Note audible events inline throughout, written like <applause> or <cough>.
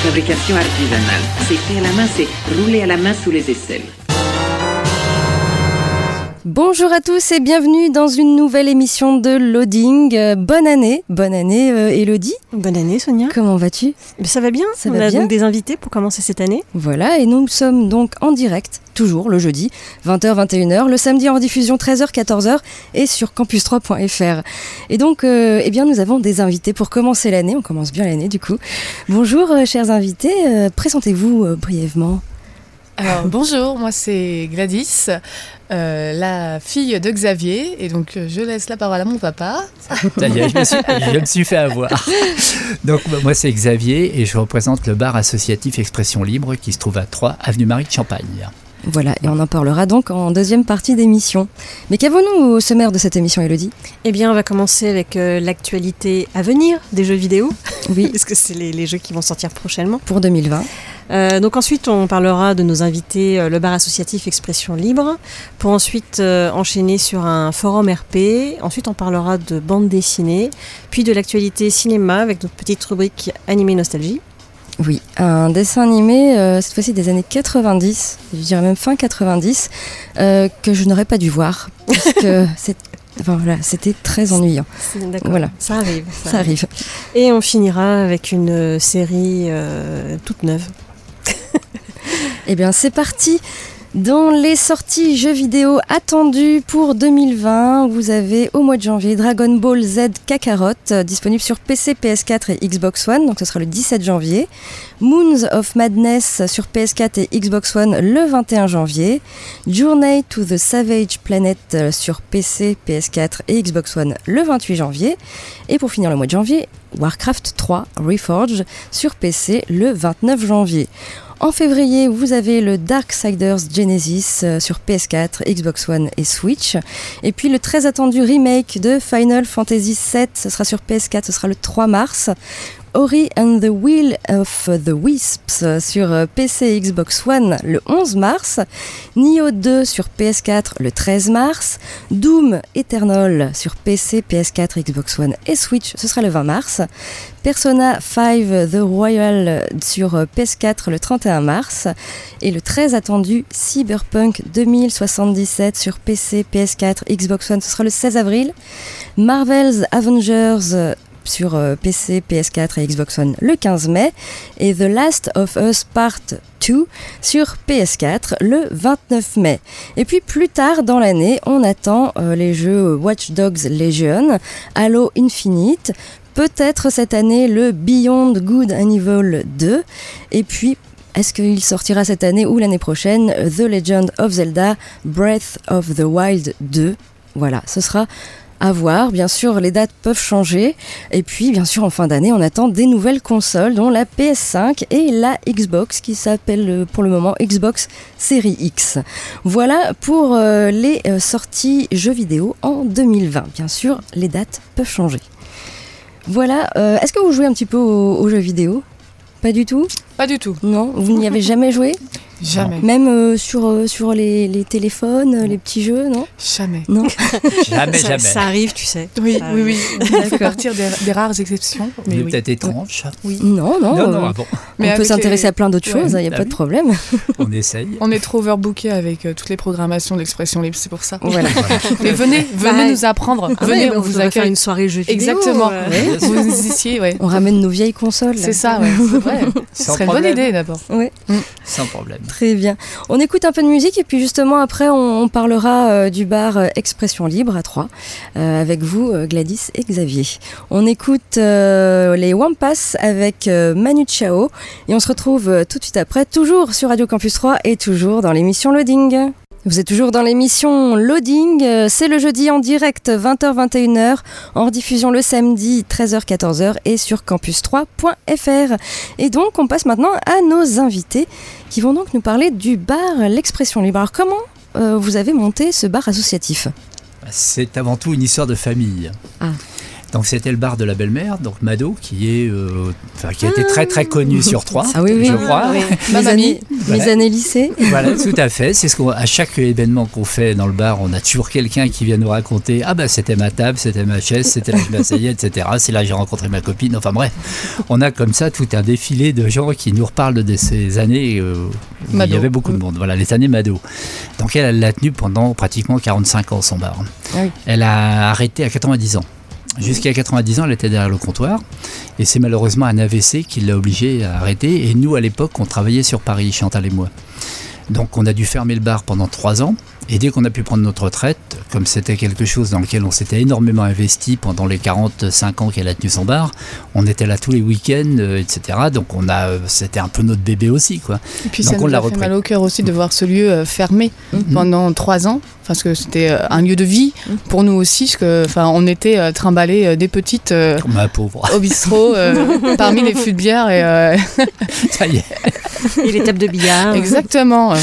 Fabrication artisanale. C'est fait à la main, c'est roulé à la main sous les aisselles. Bonjour à tous et bienvenue dans une nouvelle émission de Loading. Euh, bonne année, bonne année euh, Elodie. Bonne année Sonia. Comment vas-tu? Ça va bien. Ça On va a bien donc des invités pour commencer cette année. Voilà, et nous sommes donc en direct, toujours le jeudi, 20h, 21h, le samedi en diffusion 13h, 14h et sur campus3.fr. Et donc, euh, eh bien, nous avons des invités pour commencer l'année. On commence bien l'année du coup. Bonjour, chers invités. Présentez-vous brièvement. Alors <laughs> bonjour, moi c'est Gladys, euh, la fille de Xavier, et donc euh, je laisse la parole à mon papa. Ça y est, je me suis, <laughs> je me suis fait avoir. Donc moi c'est Xavier et je représente le bar associatif Expression Libre qui se trouve à 3 avenue Marie de Champagne. Voilà, et on en parlera donc en deuxième partie d'émission. Mais qu'avons-nous au sommaire de cette émission, Elodie Eh bien, on va commencer avec euh, l'actualité à venir des jeux vidéo. Oui. <laughs> Parce que c'est les, les jeux qui vont sortir prochainement. Pour 2020. Euh, donc ensuite, on parlera de nos invités, euh, le bar associatif Expression Libre, pour ensuite euh, enchaîner sur un forum RP. Ensuite, on parlera de bande dessinée, puis de l'actualité cinéma avec notre petite rubrique Animé Nostalgie. Oui, un dessin animé, cette fois-ci des années 90, je dirais même fin 90, euh, que je n'aurais pas dû voir, parce que <laughs> c'est- enfin, voilà, c'était très ennuyant. Voilà. Ça arrive. Ça arrive. Et on finira avec une série euh, toute neuve. <laughs> Eh bien, c'est parti dans les sorties jeux vidéo attendues pour 2020, vous avez au mois de janvier Dragon Ball Z Kakarot, euh, disponible sur PC, PS4 et Xbox One, donc ce sera le 17 janvier. Moons of Madness sur PS4 et Xbox One le 21 janvier. Journey to the Savage Planet euh, sur PC, PS4 et Xbox One le 28 janvier. Et pour finir le mois de janvier, Warcraft 3 Reforged sur PC le 29 janvier. En février, vous avez le Darksiders Genesis euh, sur PS4, Xbox One et Switch. Et puis le très attendu remake de Final Fantasy VII, ce sera sur PS4, ce sera le 3 mars. Ori and the Will of the Wisps sur euh, PC et Xbox One le 11 mars. Nioh 2 sur PS4 le 13 mars. Doom Eternal sur PC, PS4, Xbox One et Switch, ce sera le 20 mars. Persona 5 The Royal sur euh, PS4 le 31 mars et le très attendu Cyberpunk 2077 sur PC, PS4, Xbox One, ce sera le 16 avril. Marvel's Avengers sur euh, PC, PS4 et Xbox One le 15 mai et The Last of Us Part 2 sur PS4 le 29 mai. Et puis plus tard dans l'année, on attend euh, les jeux Watch Dogs Legion, Halo Infinite, peut-être cette année le Beyond Good and Evil 2 et puis est-ce qu'il sortira cette année ou l'année prochaine The Legend of Zelda Breath of the Wild 2 Voilà, ce sera à voir. Bien sûr, les dates peuvent changer. Et puis, bien sûr, en fin d'année, on attend des nouvelles consoles, dont la PS5 et la Xbox, qui s'appelle euh, pour le moment Xbox Series X. Voilà pour euh, les euh, sorties jeux vidéo en 2020. Bien sûr, les dates peuvent changer. Voilà. euh, Est-ce que vous jouez un petit peu aux, aux jeux vidéo? Pas du tout? Pas du tout, Non? Vous n'y avez jamais joué? <laughs> jamais, Même euh, sur, euh, sur les, les téléphones, euh, les petits jeux, non? Jamais. Non <laughs> Jamais, ça, jamais. ça arrive, tu sais. Oui, Ça oui, arrive. oui, ça fait D'accord. partir des, des rares exceptions. Mais Mais oui. peut-être étrange. Non, non. Non, non, euh, ah bon, on Mais peut s'intéresser les- à plein d'autres Ouais. choses, il n'y a Ah pas oui. de problème. <laughs> on essaye. On est trop overbooké avec euh, toutes les programmations de l'expression libre, c'est pour ça. Voilà. <laughs> Mais venez, venez Bah, nous apprendre. Ah venez, ouais, on on vous accueille. une soirée jeux vidéo. Exactement. Vous ouais. On ramène nos vieilles consoles. C'est ça, ouais. C'est vrai. Ce serait une bonne idée d'abord. Ouais, Sans problème. Très bien. On écoute un peu de musique et puis justement après on, parlera euh, du bar euh, Expression Libre à 3 avec vous euh, Gladys et Xavier. On écoute euh, les Wampas avec euh, Manu Chao et on se retrouve euh, tout de suite après toujours sur Radio Campus 3 et toujours dans l'émission Loading. Vous êtes toujours dans l'émission Loading, euh, c'est le jeudi en direct 20h-21h, en rediffusion le samedi 13h-14h et sur campus3.fr. Et donc on passe maintenant à nos invités qui vont donc nous parler du bar L'Expression Libre. Alors comment euh, vous avez monté ce bar associatif? C'est avant tout une histoire de famille. Ah. Donc c'était le bar de la belle-mère, donc Mado, qui est, euh, qui a été très très connu sur Troyes, Ah oui, oui, je oui, crois. oui. Ma Mes mamie. années, Voilà. mes années lycée. Voilà, <laughs> tout à fait. C'est ce qu'on, à chaque événement qu'on fait dans le bar, on a toujours quelqu'un qui vient nous raconter Ah bah c'était ma table, c'était ma chaise, c'était là que je m'asseyais, etc. C'est là que j'ai rencontré ma copine. Enfin bref, on a comme ça tout un défilé de gens qui nous reparlent de ces années euh, où il Mado. y avait beaucoup de monde. Voilà, les années Mado. Donc elle, elle l'a tenu pendant pratiquement 45 ans son bar. Ah oui. Elle a arrêté à 90 ans. Jusqu'à 90 ans, elle était derrière le comptoir. Et c'est malheureusement un AVC qui l'a obligée à arrêter. Et nous, à l'époque, on travaillait sur Paris, Chantal et moi. Donc on a dû fermer le bar pendant trois ans. Et dès qu'on a pu prendre notre retraite, comme c'était quelque chose dans lequel on s'était énormément investi pendant les 45 ans qu'elle a tenu son bar, on était là tous les week-ends, euh, etc. Donc on a, c'était un peu notre bébé aussi, quoi. Et puis Donc ça on nous l'a a fait repris. mal au cœur aussi de voir ce lieu euh, fermé Mhm. pendant trois ans, parce que c'était euh, un lieu de vie Mhm. pour nous aussi, parce que enfin on était euh, trimballés euh, des petites euh, Ma pauvre. au bistrot euh, <laughs> parmi les fûts de bière et euh, Ça y est. Et les tables de billard. exactement euh,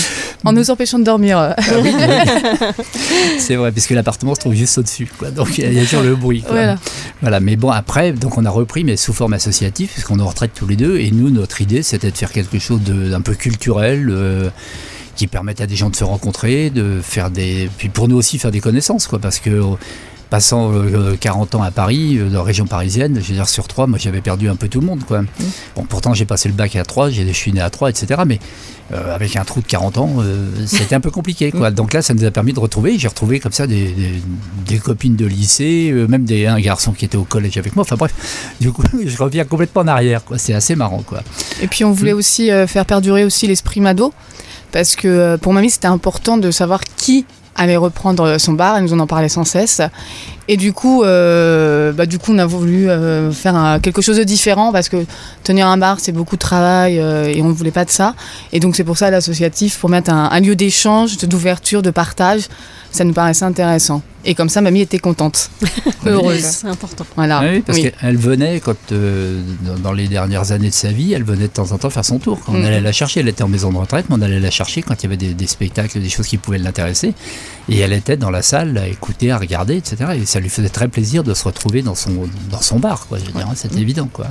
en nous empêchant de dormir. Ah oui, oui. <laughs> C'est vrai, puisque l'appartement se trouve juste au-dessus. Quoi. Donc il y a- toujours le bruit. quoi. Voilà. Voilà, mais bon, après, donc on a repris, mais sous forme associative, puisqu'on est en retraite tous les deux. Et nous, notre idée, c'était de faire quelque chose de- d'un peu culturel. euh, qui permette à des gens de se rencontrer, de faire des. Puis pour nous aussi faire des connaissances, quoi, parce que passant euh, 40 ans à Paris, euh, dans la région parisienne, je veux dire, sur Troyes, moi j'avais perdu un peu tout le monde, quoi. Bon, pourtant j'ai passé le bac à Troyes, j'ai- je suis né à Troyes, etc. Mais euh, avec un trou de 40 ans, euh, <laughs> c'était un peu compliqué, quoi. Donc là, ça nous a permis de retrouver. J'ai retrouvé comme ça des, des- des copines de lycée, euh, même des, un garçon qui était au collège avec moi. Enfin bref, du coup, <laughs> je reviens complètement en arrière, quoi. C'est assez marrant, quoi. Et puis on voulait aussi euh, faire perdurer aussi l'esprit Mado, parce que euh, pour mamie c'était important de savoir qui allait reprendre son bar, elle nous en en parlait sans cesse. Et du coup, euh, bah, du coup on a voulu euh, faire un- quelque chose de différent, parce que tenir un bar c'est beaucoup de travail euh, et on ne voulait pas de ça. Et donc c'est pour ça l'associatif, pour mettre un, un lieu d'échange, d'ouverture, de partage, ça nous paraissait intéressant. Et comme ça, mamie était contente, <laughs> heureuse. C'est important. Voilà. Ah oui, parce Oui. qu'elle venait, quand, euh, dans- les dernières années de sa vie, elle venait de temps en temps faire son tour. On Mhm. allait la chercher, elle était en maison de retraite, mais on allait la chercher quand il y avait des, des spectacles, des choses qui pouvaient l'intéresser. Et elle était dans la salle à écouter, à regarder, etc. Et ça lui faisait très plaisir de se retrouver dans son, dans son bar, quoi. Je veux dire, c'était évident, quoi.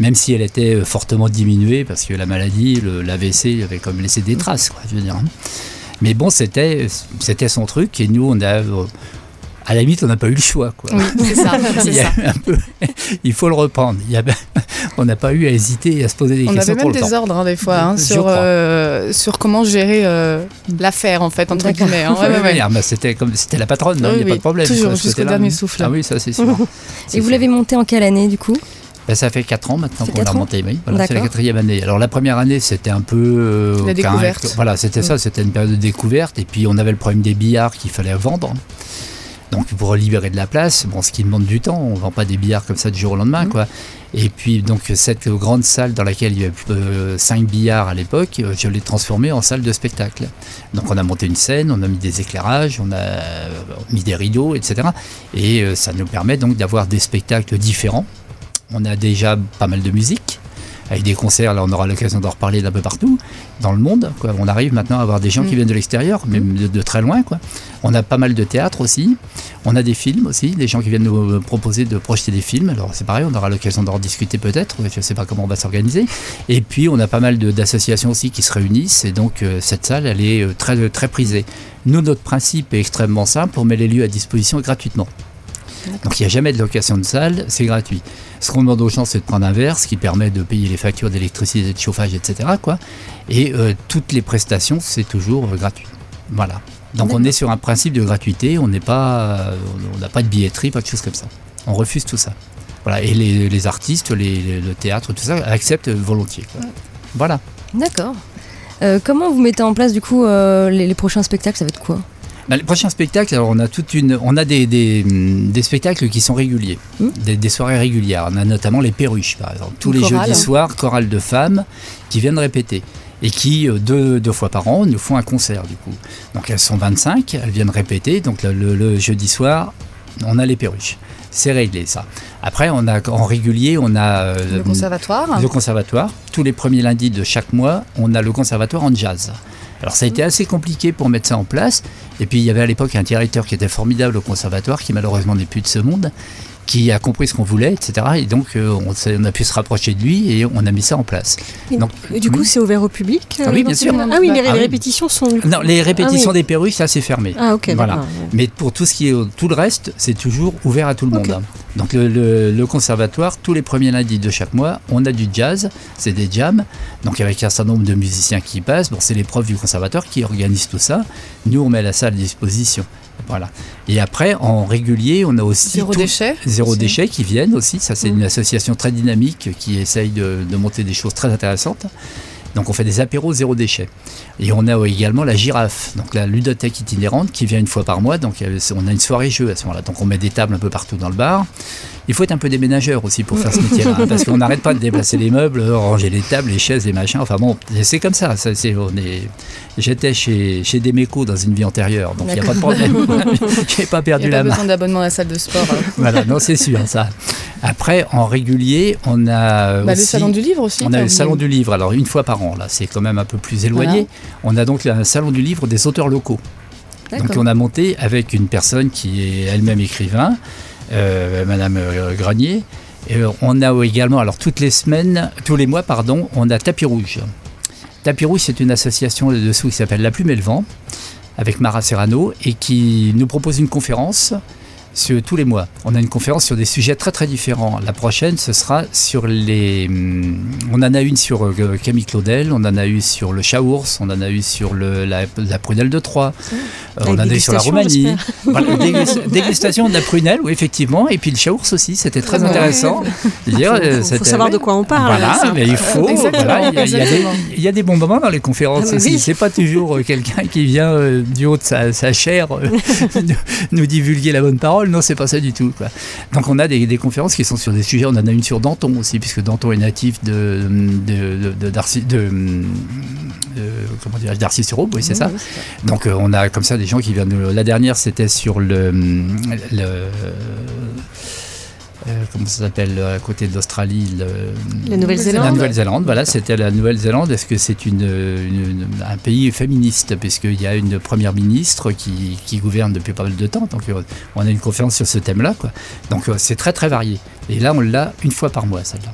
Même si elle était euh, fortement diminuée, parce que la maladie, le- l'AVC avait comme laissé des traces, quoi. Je veux dire. Mais bon, c'était c'était son truc, et nous, on a. à la limite, on n'a pas eu le choix, quoi. Oui, c'est ça, <laughs> Il ça. eu un peu- <laughs> il faut le reprendre. Il y a- <laughs> on n'a pas eu à hésiter et à se poser des On questions avait tout même des temps. ordres hein, des fois hein, sur, euh, sur comment gérer euh, l'affaire en fait entre D'accord. guillemets. hein. Ouais, ouais, ouais. ah, bah, c'était comme c'était la patronne, non, Oui, il n'y a oui, pas de problème. toujours, jusqu'au dernier souffle. Ah oui, ça c'est sûr. C'est Et vous l'avez monté en quelle année du coup? Ben, ça fait 4 ans maintenant C'est qu'on l'a. Oui. Voilà, c'est la quatrième année. Alors la première année, c'était un peu. euh, La découverte. Voilà, c'était ça, c'était une période de découverte. Et puis on avait le problème des billards qu'il fallait vendre. Donc pour libérer de la place, bon, ce qui demande du temps, on vend pas des billards comme ça du jour au lendemain, quoi. Et puis donc cette grande salle dans laquelle il y avait 5 billards à l'époque, euh, je l'ai transformée en salle de spectacle. Donc on a monté une scène, on a mis des éclairages, on a euh, mis des rideaux, etc. Et euh, ça nous permet donc d'avoir des spectacles différents. On a déjà pas mal de musique. Avec des concerts, là on aura l'occasion d'en reparler d'un peu partout dans le monde. Quoi. On arrive maintenant à avoir des gens qui Mm. viennent de l'extérieur, même de, de très loin. Quoi. On a pas mal de théâtre aussi. On a des films aussi, des gens qui viennent nous euh, proposer de projeter des films. Alors c'est pareil, on aura l'occasion d'en rediscuter peut-être. Je ne sais pas comment on va s'organiser. Et puis on a pas mal d'associations aussi qui se réunissent. Et donc euh, cette salle, elle est euh, très, très prisée. Nous, notre principe est extrêmement simple. On met les lieux à disposition gratuitement. Donc il n'y a jamais de location de salle, c'est gratuit. Ce qu'on demande aux gens, c'est de prendre un verre, ce qui permet de payer les factures d'électricité, de chauffage, etc. Et euh, toutes les prestations, c'est toujours euh, gratuit. Voilà. Donc on est sur un principe de gratuité, on n'est pas, euh, on n'a pas de billetterie, pas de choses comme ça. On refuse tout ça. Voilà. Et les, artistes, le théâtre, tout ça, acceptent volontiers. Voilà. D'accord. Comment vous mettez en place du coup les prochains spectacles Ça va être quoi? Bah, les prochains spectacles, alors on a toute une, on a des, des, des spectacles qui sont réguliers, Mm. des, des soirées régulières. On a notamment les perruches, par exemple. Tous Une les chorale. jeudis soirs, chorale de femmes qui viennent répéter. et qui, euh, deux, deux fois par an, nous font un concert du coup. Donc elles sont 25, elles viennent répéter, donc le, le- le jeudi soir, on a les perruches. C'est réglé ça. Après, on a en régulier, on a euh, Le conservatoire. le conservatoire. Tous les premiers lundis de chaque mois, on a le conservatoire en jazz. Alors ça a été assez compliqué pour mettre ça en place. Et puis il y avait à l'époque un directeur qui était formidable au conservatoire, qui malheureusement n'est plus de ce monde, qui a compris ce qu'on voulait, etc. Et donc euh, on, a pu se rapprocher de lui et on a mis ça en place. Et, Donc, et du coup, oui. c'est ouvert au public Ah oui, euh, bien sûr. Ah oui, les, Ah les répétitions sont. Non, les répétitions Ah oui. des perruques, ça c'est fermé. Ah ok, Voilà. Mais pour tout ce qui est tout le reste, c'est toujours ouvert à tout le monde. Donc le, le- le conservatoire, tous les premiers lundis de chaque mois, on a du jazz, c'est des jams. Donc avec un certain nombre de musiciens qui passent, bon, c'est les profs du conservatoire qui organisent tout ça. Nous, on met la salle à disposition. Voilà. Et après, en régulier, on a aussi Zéro tout- déchet. Zéro aussi. déchet qui viennent aussi. Ça, c'est Mm. une association très dynamique qui essaye de, de monter des choses très intéressantes. Donc, on fait des apéros zéro déchet. Et on a également la girafe, donc la ludothèque itinérante qui vient une fois par mois. Donc, on a une soirée jeu à ce moment-là. Donc, on met des tables un peu partout dans le bar. Il faut être un peu déménageur aussi pour faire ce métier-là, hein, parce qu'on n'arrête pas de déplacer les meubles, ranger les tables, les chaises, les machins. Enfin bon, c'est comme ça. ça c'est, on est... J'étais chez, chez Demeco dans une vie antérieure, donc il n'y a pas de problème. <laughs> J'ai pas Il perdu n'y a la pas main. besoin d'abonnement à la salle de sport. Voilà, non, c'est sûr, ça. Après, en régulier, on a. Bah, le salon du livre aussi. On a le salon du livre, alors une fois par an, là, c'est quand même un peu plus éloigné. On a donc un salon du livre des auteurs locaux. Donc on a monté avec une personne qui est elle-même écrivain, Madame euh, Grenier. Euh, on a également, alors toutes les semaines, tous les mois, pardon, on a Tapis Rouge. Tapis Rouge, c'est une association dessous qui s'appelle La Plume et le Vent, avec Mara Serrano, et qui nous propose une conférence sur, tous les mois. On a une conférence sur des sujets très très différents. La prochaine, ce sera sur les... hum, On en a une sur euh, Camille Claudel, on en a eu sur le Chaours, on en a eu sur le, la, la prunelle de Troyes, euh, on en a eu sur la Roumanie. Voilà, <laughs> dégustation de la prunelle, oui, effectivement, et puis le Chaours aussi, c'était très intéressant. Je veux dire, Faut- euh, faut savoir de quoi on parle, Voilà, mais il faut. Voilà, il y a- il y, a des- exactement. il y a des bons moments dans les conférences Ah, mais aussi. oui. C'est pas toujours quelqu'un qui vient euh, du haut de sa, sa chair euh, <laughs> nous, nous divulguer la bonne parole. Non, c'est pas ça du tout. Quoi. Donc on a des, des conférences qui sont sur des sujets. On en a une sur Danton aussi, puisque Danton est natif de, de, Darcy- de, comment dirais-je, d'Arcy-sur-Aube, oui, c'est ça. Donc euh, on a comme ça des gens qui viennent. La dernière, c'était sur le, le euh, comment ça s'appelle à côté d'Australie le- La Nouvelle-Zélande. La Nouvelle-Zélande, voilà, c'était la Nouvelle-Zélande. Est-ce que c'est une, un pays féministe? Puisqu'il y a une première ministre qui, qui gouverne depuis pas mal de temps. Donc euh, on a une conférence sur ce thème-là. quoi. Donc euh, c'est très très varié. Et là, on l'a une fois par mois, celle-là.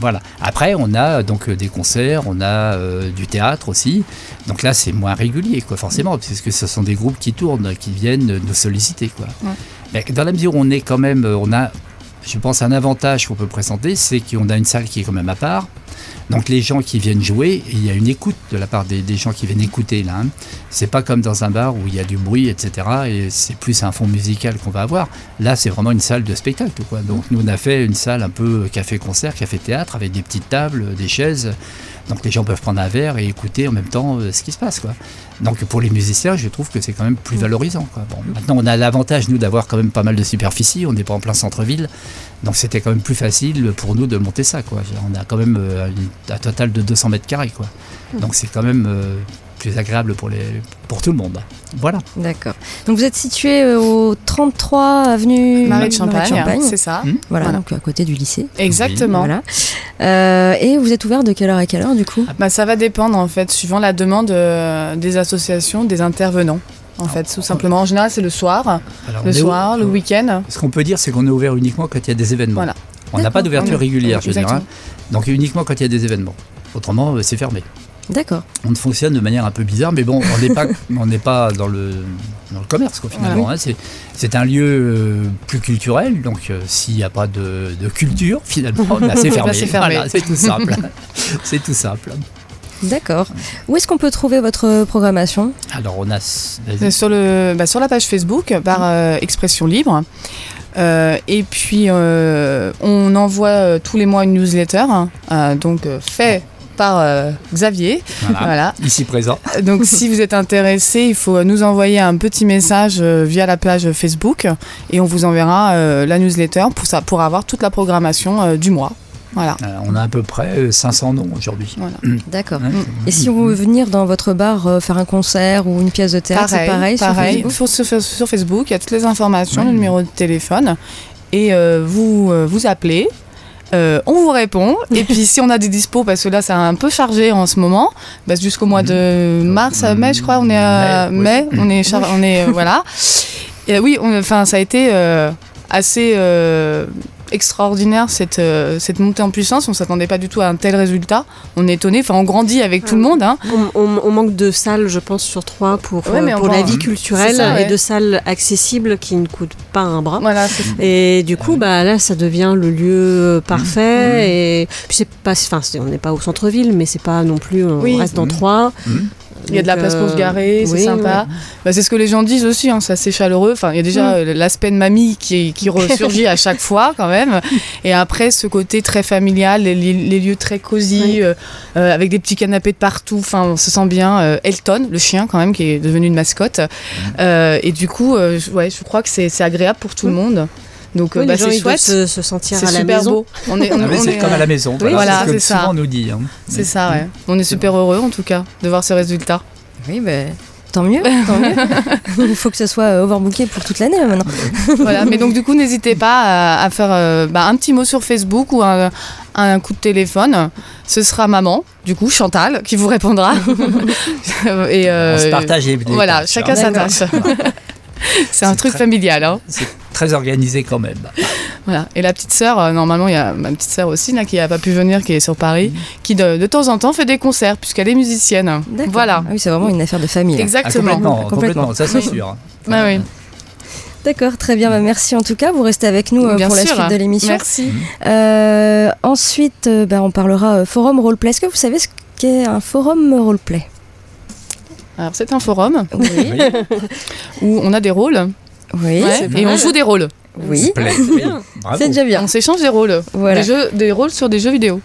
Voilà. Après, on a donc euh, des concerts, on a euh, du théâtre aussi. Donc là, c'est moins régulier, quoi, forcément, puisque ce sont des groupes qui tournent, qui viennent nous solliciter, quoi. Ouais. Mais dans la mesure où on est quand même, euh, on a, je pense, un avantage qu'on peut présenter, c'est qu'on a une salle qui est quand même à part. Donc les gens qui viennent jouer, il y a une écoute de la part des, gens qui viennent écouter là. hein. C'est pas comme dans un bar où il y a du bruit, etc. Et c'est plus un fond musical qu'on va avoir. Là, c'est vraiment une salle de spectacle. Quoi. Donc nous, on a fait une salle un peu café-concert, café-théâtre, avec des petites tables, des chaises. Donc les gens peuvent prendre un verre et écouter en même temps euh, ce qui se passe. Quoi. Donc pour les musiciens, je trouve que c'est quand même plus valorisant. Maintenant, on a l'avantage, nous, d'avoir quand même pas mal de superficie. On n'est pas en plein centre-ville. Donc c'était quand même plus facile pour nous de monter ça. On a quand même euh, un total de 200 mètres carrés. Donc c'est quand même euh, plus agréable pour, les, pour tout le monde. Voilà. D'accord. Donc vous êtes situé euh, au 33 avenue Marie de Champagne, Champagne. c'est ça. Hmm. Voilà, Voilà. donc à côté du lycée. Exactement. Voilà. Euh, et vous êtes ouvert de quelle heure à quelle heure du coup? Bah, ça va dépendre en fait, suivant la demande euh, des associations, des intervenants. En fait, tout simplement. En général, c'est le soir, Alors, le soir, le week-end. Ce qu'on peut dire, c'est qu'on est ouvert uniquement quand il y a des événements. Voilà. On n'a pas d'ouverture régulière, je veux dire. Exactement. hein. Donc uniquement quand il y a des événements. Autrement, c'est fermé. D'accord. On fonctionne de manière un peu bizarre, mais bon, on n'est pas, <laughs> on n'est pas dans le, dans le commerce, quoi, finalement. hein. C'est, c'est un lieu euh, plus culturel, donc euh, s'il n'y a pas de, de culture, <laughs> finalement, bah, c'est <laughs> fermé. Bah, c'est fermé. Voilà, c'est tout simple. c'est tout simple. D'accord. Où est-ce qu'on peut trouver votre programmation? Alors, on a. Sur, le, bah, sur la page Facebook, par euh, Expression Libre. Euh, et puis, euh, on envoie euh, tous les mois une newsletter, hein, euh, donc euh, fait par euh, Xavier. Voilà. Voilà. Ici présent. Donc, si vous êtes intéressé, il faut nous envoyer un petit message euh, via la page Facebook et on vous enverra euh, la newsletter pour, ça, pour avoir toute la programmation euh, du mois. Voilà. Euh, on a à peu près euh, 500 noms aujourd'hui. Voilà. D'accord. Ouais. Et si on veut venir dans votre bar euh, faire un concert ou une pièce de théâtre, c'est pareil, sur pareil. Facebook Sur, sur- sur Facebook, il y a toutes les informations, le numéro de téléphone. Et euh, vous euh, vous appelez. Euh, on vous répond. <laughs> Et puis si on a des dispos parce que là c'est un peu chargé en ce moment bah, jusqu'au mois de mars à mai je crois on est à Mai, on est char- <laughs> on est euh, voilà. Et euh, oui enfin ça a été euh, assez euh, extraordinaire cette, euh, cette montée en puissance on s'attendait pas du tout à un tel résultat on est étonné enfin on grandit avec tout le monde hein. On, on- on manque de salles, je pense, sur trois pour, Ouais, euh, pour la vie culturelle ça, ouais. et de salles accessibles qui ne coûtent pas un bras. voilà c'est ça. Et du coup, bah là, ça devient le lieu parfait. Et puis c'est pas, enfin, c'est- on n'est pas au centre-ville, mais c'est pas non plus. On Oui. reste dans Mhm. trois. Mhm. Il y a de la place pour se euh, garer, c'est oui, sympa. Bah, c'est ce que les gens disent aussi, hein, c'est assez chaleureux. Enfin, il y a déjà euh, l'aspect de mamie qui, qui <laughs> ressurgit à chaque fois quand même. Et après, ce côté très familial, les, les- les lieux très cosy, Oui. euh, avec des petits canapés de partout. Enfin, on se sent bien. Euh, Elton, le chien quand même, qui est devenu une mascotte. Euh, et du coup, euh, je- ouais, je crois que c'est c'est agréable pour tout le monde. Donc, euh, Oui, bah, les gens, c'est chouette. se, se sentir à la super maison. beau. On est, on, Ah on c'est est, comme euh, à la maison. Oui, voilà, c'est ce que c'est ça. souvent on nous dit. hein. C'est ça, ouais. <laughs> On est super heureux en tout cas de voir ce résultat. Oui, ben, tant mieux, <laughs> tant mieux. <laughs> Il faut que ce soit euh, overbooké pour toute l'année maintenant. voilà, mais donc du coup, n'hésitez pas à, à faire euh, bah, un petit mot sur Facebook ou un, un coup de téléphone. Ce sera maman, du coup, Chantal, qui vous répondra. Et, euh, On se partage les, les Voilà, tâches, chacun hein. sa tâche. C'est un truc très- familial. Hein. Très organisé quand même. Voilà. Et la petite sœur, euh, normalement, il y a ma petite sœur aussi là, qui n'a pas pu venir, qui est sur Paris, Mhm. qui de, de temps en temps fait des concerts, puisqu'elle est musicienne. D'accord. Voilà. Ah oui, c'est vraiment une affaire de famille. là. Ah, Exactement. complètement, Complètement. complètement, ça c'est sûr. Bah oui. D'accord, très bien. bah, merci en tout cas. Vous restez avec nous euh, pour la suite de l'émission. Merci. Euh, ensuite, euh, bah, on parlera euh, forum roleplay. Est-ce que vous savez ce qu'est un forum roleplay? Alors, c'est un forum Oui. <laughs> où on a des rôles Oui. ouais, et on joue des rôles. Oui. <laughs> C'est déjà bien. On s'échange des rôles. Voilà. Des, jeux, des rôles sur des jeux vidéo.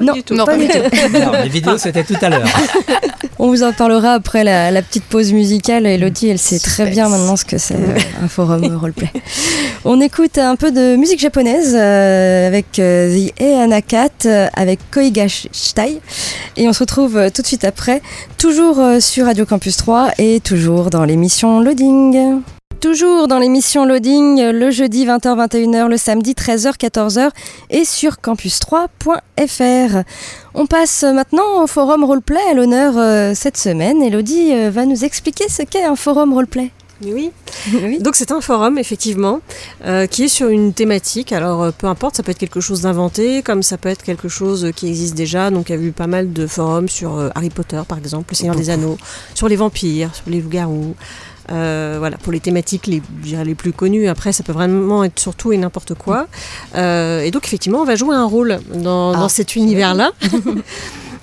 non, du tout. Non. pas du <laughs> tout. Non, les vidéos c'était tout à l'heure. <laughs> On vous en parlera après la, la petite pause musicale. Elodie, elle sait très bien maintenant ce que c'est euh, un forum euh, roleplay. On écoute un peu de musique japonaise euh, avec euh, The Eanakat, euh, avec Koiga Shtai. Et on se retrouve euh, tout de suite après, toujours euh, sur Radio Campus 3 et toujours dans l'émission Loading. Toujours dans l'émission Loading, euh, le jeudi 20h-21h, le samedi 13h-14h et sur campus3.fr. On passe maintenant au forum roleplay à l'honneur euh, cette semaine. Elodie euh, va nous expliquer ce qu'est un forum roleplay. Oui. <laughs> oui. Donc c'est un forum effectivement euh, qui est sur une thématique. Alors peu importe, ça peut être quelque chose d'inventé, comme ça peut être quelque chose qui existe déjà. Donc il y a eu pas mal de forums sur Harry Potter par exemple, Le Seigneur des Anneaux, sur les vampires, sur les loups-garous. Euh, voilà, pour les thématiques les, les plus connues. Après, ça peut vraiment être surtout et n'importe quoi. Euh, et donc, effectivement, on va jouer un rôle dans, dans Ah. cet univers-là. <laughs>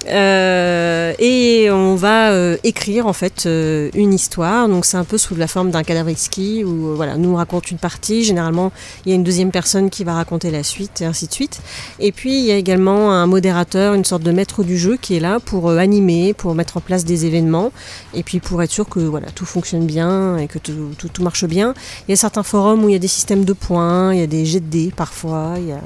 Euh, et on va euh, écrire en fait euh, une histoire. Donc c'est un peu sous la forme d'un cadavreski où euh, voilà, nous on raconte une partie. Généralement, il y a une deuxième personne qui va raconter la suite et ainsi de suite. Et puis il y a également un modérateur, une sorte de maître du jeu qui est là pour animer, pour mettre en place des événements et puis pour être sûr que voilà tout fonctionne bien et que tout, tout- tout marche bien. Il y a certains forums où il y a des systèmes de points, il y a des jets de dés parfois. Il y a...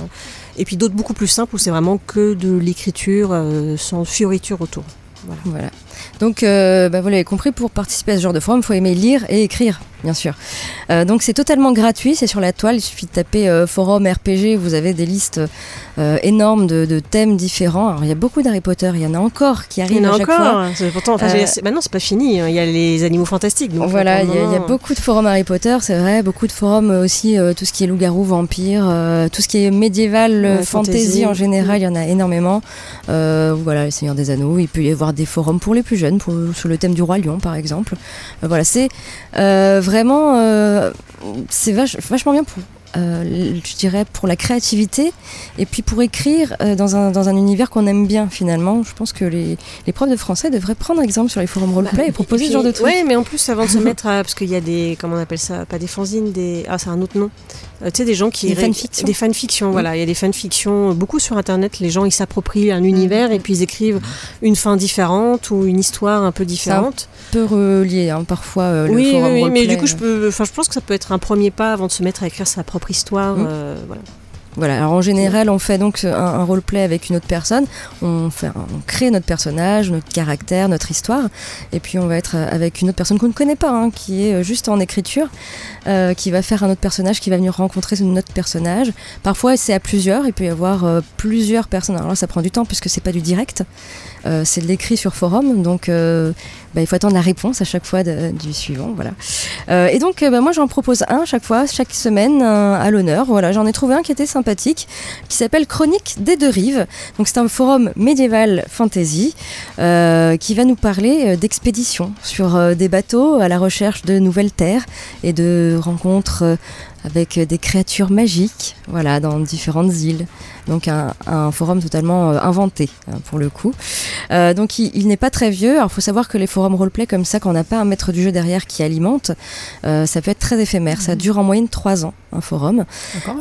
Et puis d'autres beaucoup plus simples où c'est vraiment que de l'écriture euh, sans fioriture autour. Voilà. Donc, euh, bah, vous l'avez compris, pour participer à ce genre de forum, il faut aimer lire et écrire, bien sûr. Euh, donc, c'est totalement gratuit, c'est sur la toile. Il suffit de taper euh, forum RPG. Vous avez des listes euh, énormes de, de thèmes différents. Alors, il y a beaucoup d'Harry Potter. Il y en a encore qui Il arrivent y en a à chaque fois. encore. C'est pourtant, enfin, veux dire, c'est- maintenant c'est pas fini. hein. Il y a les animaux fantastiques. Donc voilà, il y, a- il y a moment, beaucoup de forums Harry Potter, c'est vrai, beaucoup de forums aussi, tout ce qui est loup-garou, vampire, tout ce qui est médiéval, Ouais, fantasy, en général, il y en a énormément. Voilà, le Seigneur des Anneaux, il peut y avoir des forums pour les plus jeunes, pour, sur le thème du Roi Lion par exemple. Voilà, c'est euh, vraiment, euh, c'est vach- vachement bien pour. euh, je dirais pour la créativité et puis pour écrire euh, dans, un, dans un univers qu'on aime bien finalement. Je pense que les, les profs de français devraient prendre exemple sur les forums roleplay et proposer ce genre de trucs. Oui, mais en plus, avant de se <laughs> mettre à. Parce qu'il y a des. Comment on appelle ça Pas des fanzines, des. Ah, c'est un autre nom. Euh, tu sais, des gens qui. Des fanfictions. Des fanfictions, Mm. voilà. Il y a des fanfictions, euh, beaucoup sur Internet. Les gens, ils s'approprient un univers et puis ils écrivent une fin différente ou une histoire un peu différente. peu relié hein, parfois euh, le oui, oui, forum oui, mais du coup, je, peux, enfin, je pense que ça peut être un premier pas avant de se mettre à écrire sa propre histoire. Mm. euh, voilà. Voilà. Alors en général, on fait donc un, un roleplay avec une autre personne. On, fait, un- on crée notre personnage, notre caractère, notre histoire. Et puis on va être euh, avec une autre personne qu'on ne connaît pas, hein, qui est euh, juste en écriture, euh, qui va faire un autre personnage, qui va venir rencontrer notre personnage. Parfois, c'est à plusieurs. Il peut y avoir euh, plusieurs personnes. Alors là, ça prend du temps puisque c'est pas du direct. Euh, c'est de l'écrit sur forum. Donc, euh, bah, il faut attendre la réponse à chaque fois du suivant. Voilà. Euh, et donc, bah, moi, j'en propose un chaque fois, chaque semaine, à l'honneur. Voilà, j'en ai trouvé un qui était sympathique, qui s'appelle Chronique des deux rives. Donc, c'est un forum médiéval fantasy qui va nous parler d'expéditions sur des bateaux à la recherche de nouvelles terres et de rencontres avec euh, des créatures magiques, voilà, dans différentes îles. Donc un, un forum totalement euh, inventé hein, pour le coup. Euh, donc il, il n'est pas très vieux. Alors il faut savoir que les forums roleplay comme ça, quand on n'a pas un maître du jeu derrière qui alimente, euh, ça peut être très éphémère. Ça dure en moyenne trois ans un forum.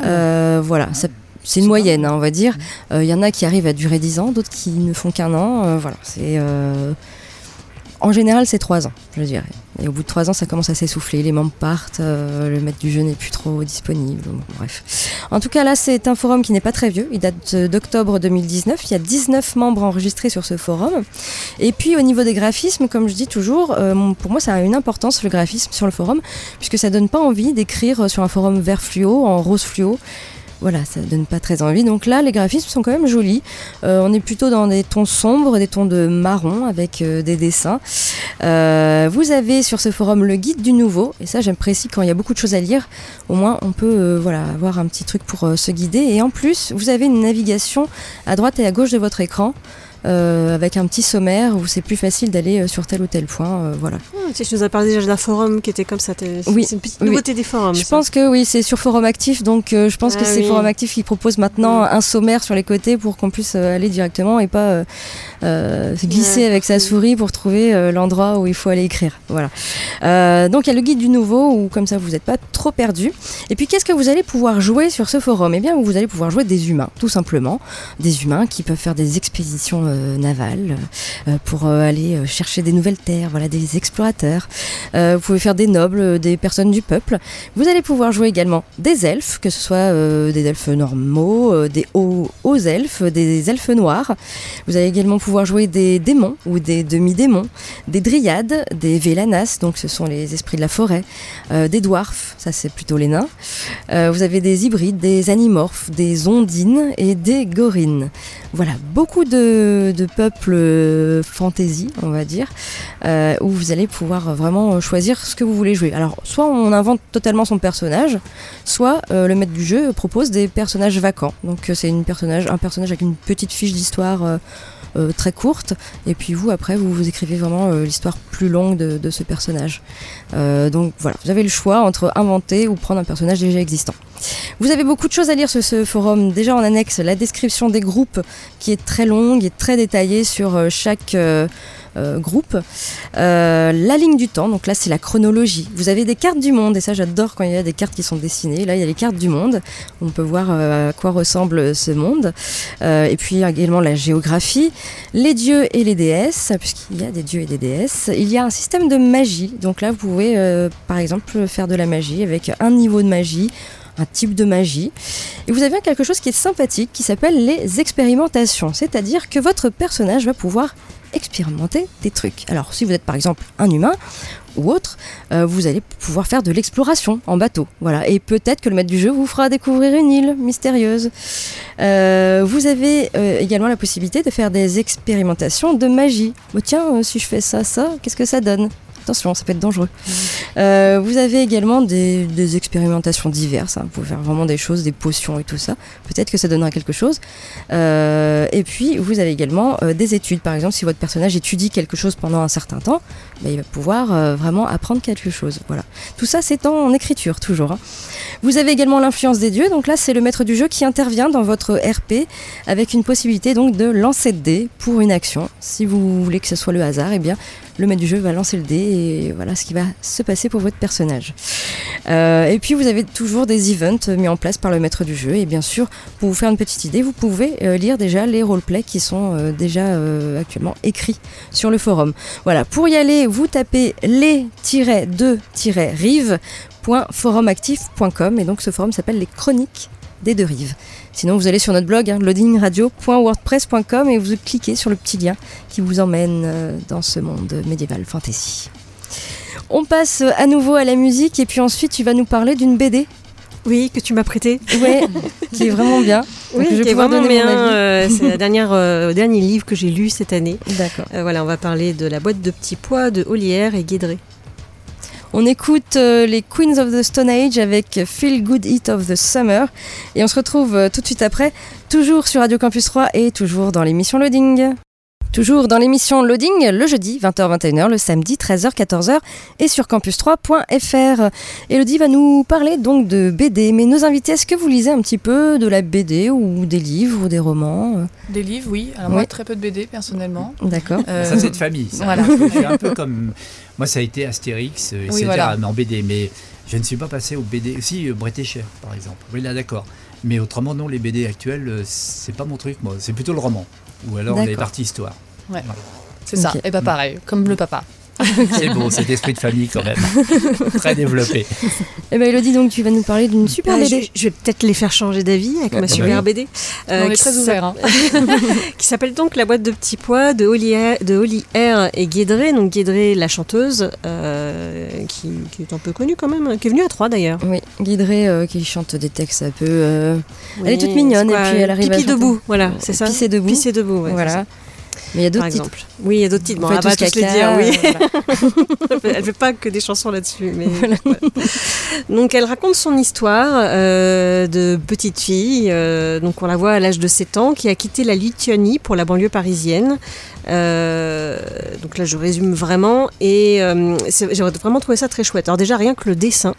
Euh, voilà, ça- c'est une moyenne, hein, on va dire. Euh, Il y en a qui arrivent à durer 10 ans, d'autres qui ne font qu'un an. Euh, voilà, c'est euh, en général c'est 3 ans, je dirais. Et au bout de 3 ans, ça commence à s'essouffler. Les membres partent, euh, le maître du jeu n'est plus trop disponible. Bref. En tout cas, là, c'est un forum qui n'est pas très vieux. Il date euh, d'octobre 2019. Il y a 19 membres enregistrés sur ce forum. Et puis, au niveau des graphismes, comme je dis toujours, euh, pour moi, ça a une importance, le graphisme sur le forum, puisque ça donne pas envie d'écrire sur un forum vert fluo, en rose fluo. Voilà, ça donne pas très envie. Donc là, les graphismes sont quand même jolis. Euh, on est plutôt dans des tons sombres, des tons de marron avec euh, des dessins. Euh, vous avez sur ce forum le guide du nouveau. Et ça, j'apprécie quand il y a beaucoup de choses à lire. Au moins, on peut voilà, avoir un petit truc pour se guider. Et en plus, vous avez une navigation à droite et à gauche de votre écran. Euh, avec un petit sommaire où c'est plus facile d'aller euh, sur tel ou tel point. euh, voilà. Ah, tu tu nous as parlé déjà d'un forum qui était comme ça. Oui, C'est une petite oui. nouveauté des forums. Je ça. pense que oui, c'est sur Forum Actif, donc euh, je pense que Ah c'est oui. Forum Actif qui propose maintenant un sommaire sur les côtés pour qu'on puisse aller directement et pas se glisser Ouais. avec sa souris pour trouver l'endroit où il faut aller écrire. Voilà. Donc il y a le guide du nouveau où comme ça vous n'êtes pas trop perdu. Et puis qu'est-ce que vous allez pouvoir jouer sur ce forum? Eh bien vous allez pouvoir jouer des humains, tout simplement, des humains qui peuvent faire des expéditions euh, navales euh, pour euh, aller chercher des nouvelles terres, voilà, des explorateurs. Vous pouvez faire des nobles, des personnes du peuple. Vous allez pouvoir jouer également des elfes, que ce soit des elfes normaux, des hauts, elfes, des elfes noirs. Vous allez également pouvoir jouer des démons ou des demi-démons, des dryades, des vélanas, donc ce sont les esprits de la forêt, des dwarfs, ça c'est plutôt les nains. Vous avez des hybrides, des animorphes, des ondines et des gorines. Voilà, beaucoup de, de peuples euh, fantasy, on va dire, euh, où vous allez pouvoir vraiment choisir ce que vous voulez jouer. Alors, soit on invente totalement son personnage, soit euh, le maître du jeu propose des personnages vacants. Donc, c'est un personnage avec une petite fiche d'histoire. Euh, très courte et puis vous après vous vous écrivez vraiment euh, l'histoire plus longue de, ce personnage. Euh, donc voilà vous avez le choix entre inventer ou prendre un personnage déjà existant. Vous avez beaucoup de choses à lire sur ce forum. Déjà en annexe, la description des groupes qui est très longue et très détaillée sur chaque groupe. Euh, la ligne du temps, donc là c'est la chronologie. Vous avez des cartes du monde et ça j'adore quand il y a des cartes qui sont dessinées. Là il y a les cartes du monde. On peut voir euh, à quoi ressemble ce monde. Euh, et puis également la géographie, les dieux et les déesses, puisqu'il y a des dieux et des déesses. Il y a un système de magie. Donc là vous pouvez euh, par exemple faire de la magie avec un niveau de magie type de magie. Et vous avez quelque chose qui est sympathique qui s'appelle les expérimentations, c'est-à-dire que votre personnage va pouvoir expérimenter des trucs. Alors si vous êtes par exemple un humain ou autre, euh, vous allez pouvoir faire de l'exploration en bateau. Voilà. Et peut-être que le maître du jeu vous fera découvrir une île mystérieuse. Euh, vous avez euh, également la possibilité de faire des expérimentations de magie. Bon, tiens, si je fais ça, ça, qu'est-ce que ça donne? Attention, ça peut être dangereux. Euh, vous avez également des, expérimentations diverses. hein. Vous pouvez faire vraiment des choses, des potions et tout ça. Peut-être que ça donnera quelque chose. Euh, et puis, vous avez également euh, des études. Par exemple, si votre personnage étudie quelque chose pendant un certain temps, il va pouvoir euh, vraiment apprendre quelque chose. Voilà. Tout ça, c'est en écriture, toujours. hein. Vous avez également l'influence des dieux. Donc là, c'est le maître du jeu qui intervient dans votre RP avec une possibilité donc de lancer de dés pour une action. Si vous voulez que ce soit le hasard, eh bien, le maître du jeu va lancer le dé et voilà ce qui va se passer pour votre personnage. Euh, et puis vous avez toujours des events mis en place par le maître du jeu et bien sûr pour vous faire une petite idée vous pouvez euh, lire déjà les roleplays qui sont déjà actuellement écrits sur le forum. Voilà, pour y aller vous tapez les-2-rives.forumactif.com et donc ce forum s'appelle les chroniques des deux rives. Sinon, vous allez sur notre blog, hein, loadingradio.wordpress.com et vous cliquez sur le petit lien qui vous emmène euh, dans ce monde médiéval fantasy. On passe à nouveau à la musique et puis ensuite tu vas nous parler d'une BD. Oui, que tu m'as prêté. Ouais, <laughs> qui est vraiment bien. Oui, Donc, je vais pouvoir vraiment donner euh, c'est la dernière, euh, le dernier livre que j'ai lu cette année. D'accord. Euh, voilà, on va parler de la boîte de petits pois de Olière et Guédré. On écoute euh, les Queens of the Stone Age avec Feel Good Heat of the Summer et on se retrouve euh, tout de suite après, toujours sur Radio Campus 3 et toujours dans l'émission Loading. Toujours dans l'émission Loading, le jeudi 20h-21h, le samedi 13h-14h et sur campus3.fr. Elodie va nous parler donc de BD, mais nos invités, est-ce que vous lisez un petit peu de la BD ou des livres ou des romans? Des livres, oui. Alors Oui. moi, très peu de BD, personnellement. D'accord. Euh, Ça, c'est de famille. ça. Voilà. Je suis un peu comme. Moi, ça a été Astérix, euh, etc. voilà. mais en BD. Mais je ne suis pas passé au BD. Si, euh, Bret et Cher, par exemple. Oui, là, d'accord. Mais autrement, non, les BD actuels, c'est pas mon truc, moi. C'est plutôt le roman. Ou alors les D'accord. parties histoire. Ouais. Voilà. C'est ça. Et bah pareil, comme le papa. <laughs> C'est beau, cet esprit de famille quand même. <laughs> Très développé. Eh ben Elodie, donc tu vas nous parler d'une super Ah, BD. je, je vais peut-être les faire changer d'avis avec ma bah super oui. BD. euh, On est qui très s'appelle- ouverts. hein. <laughs> qui s'appelle donc La boîte de petits pois de Oli de R et Guédré. Donc Guédré, la chanteuse, euh, qui, qui est un peu connue quand même, hein, qui est venue à Troyes d'ailleurs. Oui, Guidré euh, qui chante des textes un peu. euh, Elle est toute mignonne et puis elle arrive à Pipi chanter. debout, voilà, c'est ça. Pisser debout. Pisser debout, ouais, c'est voilà. Mais il y a d'autres titres. Oui, il y a d'autres titres. Bon, On va tous les dire, oui. euh, voilà. elle, <laughs> elle fait pas que des chansons là-dessus. Mais <laughs> voilà. Donc elle raconte son histoire euh, de petite fille. euh, donc on la voit à l'âge de 7 ans, qui a quitté la Lituanie pour la banlieue parisienne. Euh, donc là je résume vraiment et j'ai vraiment trouvé ça très chouette. Alors déjà rien que le dessin.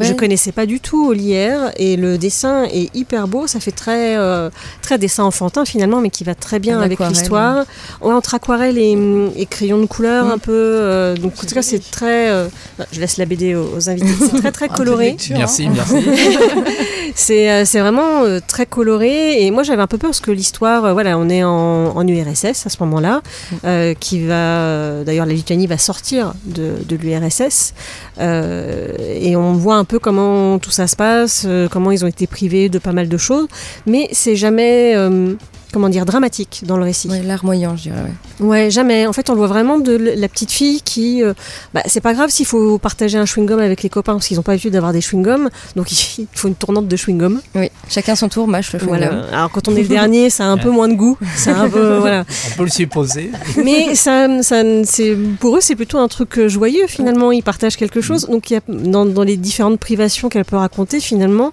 Ouais. Je connaissais pas du tout Olière et le dessin est hyper beau. Ça fait très euh, très dessin enfantin finalement, mais qui va très bien En avec l'histoire. Ouais, entre aquarelle et, et crayon de couleur Mm. un peu. euh, donc en tout cas c'est très. euh, je laisse la BD aux, aux invités. C'est très très <laughs> coloré. lecture, Merci, hein. merci. <laughs> C'est euh, c'est vraiment euh, très coloré et moi j'avais un peu peur parce que l'histoire, euh, voilà, on est en, en URSS à ce moment-là, euh, qui va, d'ailleurs la Lituanie va sortir de, de l'URSS euh, et on voit un peu comment tout ça se passe, euh, comment ils ont été privés de pas mal de choses, mais c'est jamais, euh, comment dire, dramatique dans le récit. Ouais, Larmoyant, je dirais. ouais. Ouais, jamais. En fait, on le voit vraiment de la petite fille qui. euh, bah, c'est pas grave s'il faut partager un chewing-gum avec les copains parce qu'ils n'ont pas l'habitude d'avoir des chewing-gums. Donc, <laughs> il faut une tournante de chewing-gum. Oui, chacun son tour, mâche le chewing-gum. Voilà. Alors, quand on est le dernier, ça a un peu moins de goût. <laughs> C'est un peu. voilà. On peut le supposer. Mais ça, ça, c'est, pour eux, c'est plutôt un truc euh, joyeux finalement. Ils partagent quelque chose. Donc, il y a, dans, dans les différentes privations qu'elle peut raconter, finalement,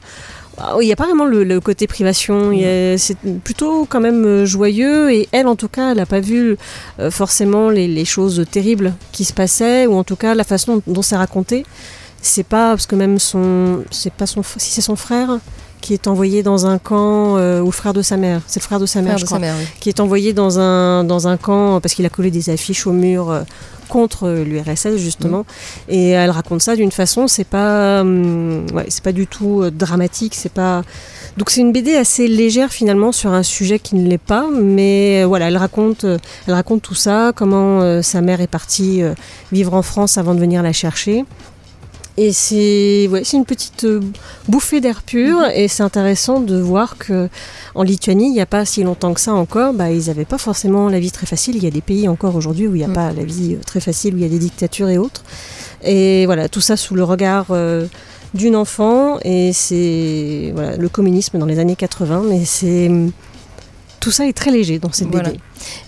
il n'y a pas vraiment le, le côté privation. C'est plutôt quand même euh, joyeux. Et elle, en tout cas, elle n'a pas vu euh, forcément les, les choses terribles qui se passaient, ou en tout cas la façon dont c'est raconté. C'est pas parce que même son, c'est pas son, si c'est son frère qui est envoyé dans un camp euh, ou le frère de sa mère. C'est le frère de sa mère, Frère je de crois sa mère, oui. qui est envoyé dans un, dans un camp parce qu'il a collé des affiches au mur euh, contre l'URSS justement et elle raconte ça d'une façon c'est pas hum, ouais, c'est pas du tout euh, dramatique c'est pas donc c'est une BD assez légère finalement sur un sujet qui ne l'est pas mais euh, voilà elle raconte euh, elle raconte tout ça comment euh, sa mère est partie euh, vivre en France avant de venir la chercher et c'est ouais, une petite euh, bouffée d'air pur et c'est intéressant de voir que en Lituanie, il n'y a pas si longtemps que ça encore, bah, ils n'avaient pas forcément la vie très facile. Il y a des pays encore aujourd'hui où il n'y a Mm. pas la vie euh, très facile, où il y a des dictatures et autres. Et voilà, tout ça sous le regard euh, d'une enfant et c'est voilà, le communisme dans les années 80, mais c'est tout ça est très léger dans cette Voilà. BD.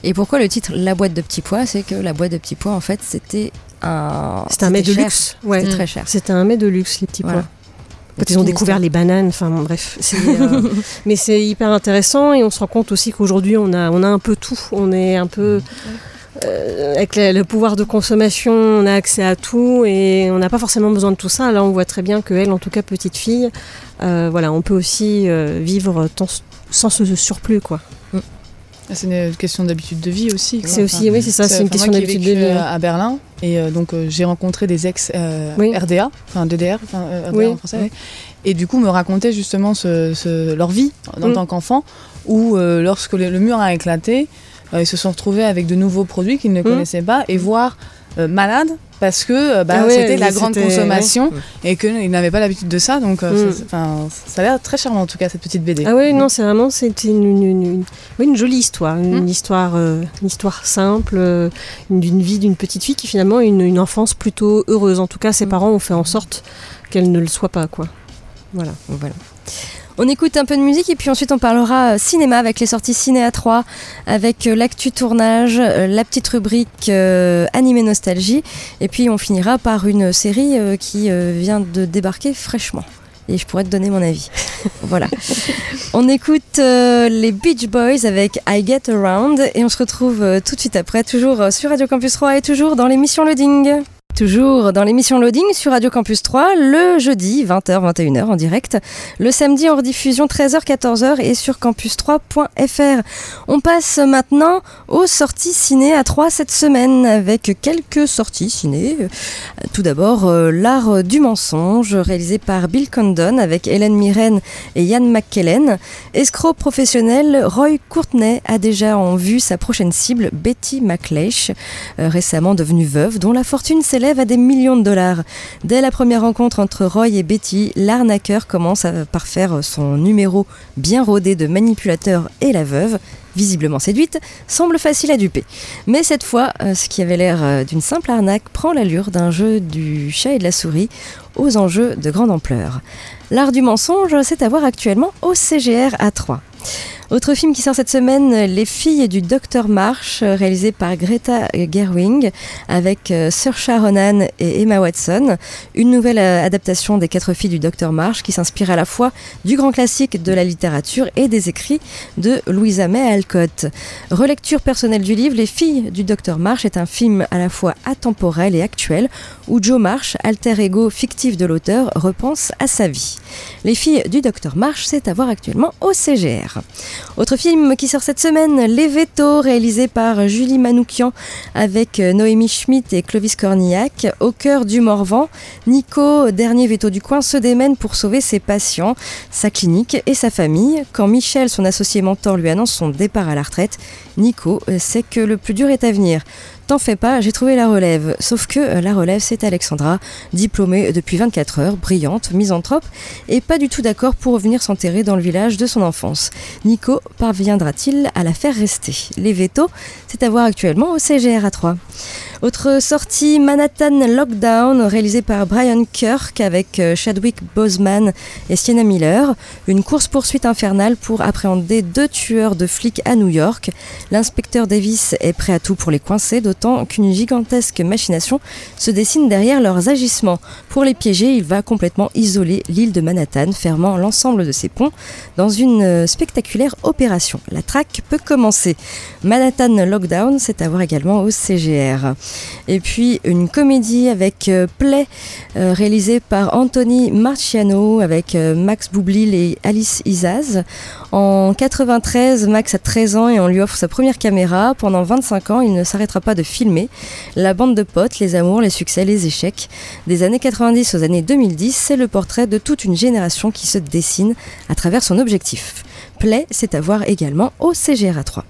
Et pourquoi le titre La boîte de petits pois? C'est que la boîte de petits pois, en fait, c'était un. C'était un mets de cher. luxe. Ouais. Très cher. C'était un mets de luxe, les petits Voilà. pois. Quand ils ont découvert histoire. les bananes, enfin bon, bref. c'est, euh, <laughs> mais c'est hyper intéressant et on se rend compte aussi qu'aujourd'hui on a, on a un peu tout. On est un peu. euh, avec le pouvoir de consommation, on a accès à tout et on n'a pas forcément besoin de tout ça. Là, on voit très bien que elle, en tout cas petite fille, euh, voilà, on peut aussi vivre tant- sans ce surplus, quoi. C'est une question d'habitude de vie aussi. C'est aussi, oui, c'est ça, c'est une question d'habitude de vie. euh, à Berlin et euh, donc euh, j'ai rencontré des ex euh. RDA, enfin DDR, enfin euh, RDA Oui, en français, oui. et du coup me racontaient justement leur vie en Mm. tant qu'enfant, où euh, lorsque le, mur a éclaté, euh, ils se sont retrouvés avec de nouveaux produits qu'ils ne Mm. connaissaient pas et voire euh, malades parce que euh, bah, Ah ouais, c'était la grande consommation ouais. et qu'ils n'avaient pas l'habitude de ça. Donc euh, Mm. ça, a l'air très charmant en tout cas cette petite BD. Ah oui, non, c'est vraiment c'était une, une, une- une- oui, une jolie histoire, une, Mm. histoire, euh, une histoire simple, euh, une- d'une vie d'une petite fille qui finalement a une, une enfance plutôt heureuse. En tout cas, ses Mm. parents ont fait en sorte qu'elle ne le soit pas, quoi. Voilà. Voilà. On écoute un peu de musique et puis ensuite on parlera euh, cinéma avec les sorties ciné à 3, avec euh, l'actu tournage, euh, la petite rubrique euh, animé nostalgie et puis on finira par une série euh, qui euh, vient de débarquer fraîchement. Et je pourrais te donner mon avis. <laughs> voilà. On écoute les Beach Boys avec I Get Around et on se retrouve tout de suite après, toujours sur Radio Campus 3 et toujours dans l'émission Loading. Toujours dans l'émission Loading sur Radio Campus 3, le jeudi 20h-21h en direct, le samedi en rediffusion 13h-14h et sur campus3.fr. On passe maintenant aux sorties ciné à 3 cette semaine avec quelques sorties ciné. Tout d'abord, euh, L'art du mensonge réalisé par Bill Condon avec Hélène Mirren et Ian McKellen. Escroc professionnel, Roy Courtney a déjà en vue sa prochaine cible, Betty McLeish, euh, récemment devenue veuve, dont la fortune s'élève à des millions de dollars. Dès la première rencontre entre Roy et Betty, l'arnaqueur commence par faire son numéro bien rodé de manipulateur et la veuve, visiblement séduite, semble facile à duper. Mais cette fois, euh, ce qui avait l'air euh, d'une simple arnaque prend l'allure d'un jeu du chat et de la souris aux enjeux de grande ampleur. L'art du mensonge, c'est à voir actuellement au CGR à 3. Autre film qui sort cette semaine, Les filles du docteur Marsh, euh, réalisé par Greta Gerwig, avec euh, Saoirse Ronan et Emma Watson. Une nouvelle euh, adaptation des quatre filles du docteur Marsh qui s'inspire à la fois du grand classique de la littérature et des écrits de Louisa May Alcott. Relecture personnelle du livre, Les filles du docteur Marsh est un film à la fois atemporel et actuel où Joe Marsh, alter ego fictif de l'auteur, repense à sa vie. Les filles du docteur Marsh, c'est à voir actuellement au CGR. Autre film qui sort cette semaine, Les Vétos, réalisé par Julie Manoukian avec euh, Noémie Schmidt et Clovis Cornillac. Au cœur du Morvan, Nico, dernier veto du coin, se démène pour sauver ses patients, sa clinique et sa famille. Quand Michel, son associé mentor, lui annonce son départ à la retraite, Nico euh, sait que le plus dur est à venir. T'en fais pas, j'ai trouvé la relève. Sauf que euh, la relève, c'est Alexandra, diplômée depuis 24 heures, brillante, misanthrope, et pas du tout d'accord pour revenir s'enterrer dans le village de son enfance. Nico parviendra-t-il à la faire rester? Les vétos, c'est à voir actuellement au CGR à 3. Autre sortie, Manhattan Lockdown, réalisé par Brian Kirk avec euh, Chadwick Boseman et Sienna Miller. Une course-poursuite infernale pour appréhender deux tueurs de flics à New York. L'inspecteur Davis est prêt à tout pour les coincer, d'autant qu'une gigantesque machination se dessine derrière leurs agissements. Pour les piéger, il va complètement isoler l'île de Manhattan, fermant l'ensemble de ses ponts dans une euh, spectaculaire opération. La traque peut commencer. Manhattan Lockdown, c'est à voir également au CGR. Et puis une comédie avec euh, Play, euh, réalisée par Anthony Marciano avec euh, Max Boublil et Alice Isaz. En 93, Max a 13 ans et on lui offre sa première caméra. Pendant 25 ans, il ne s'arrêtera pas de filmer. La bande de potes, les amours, les succès, les échecs. Des années 90 aux années 2010, c'est le portrait de toute une génération qui se dessine à travers son objectif. Play, c'est à voir également au CGRA 3.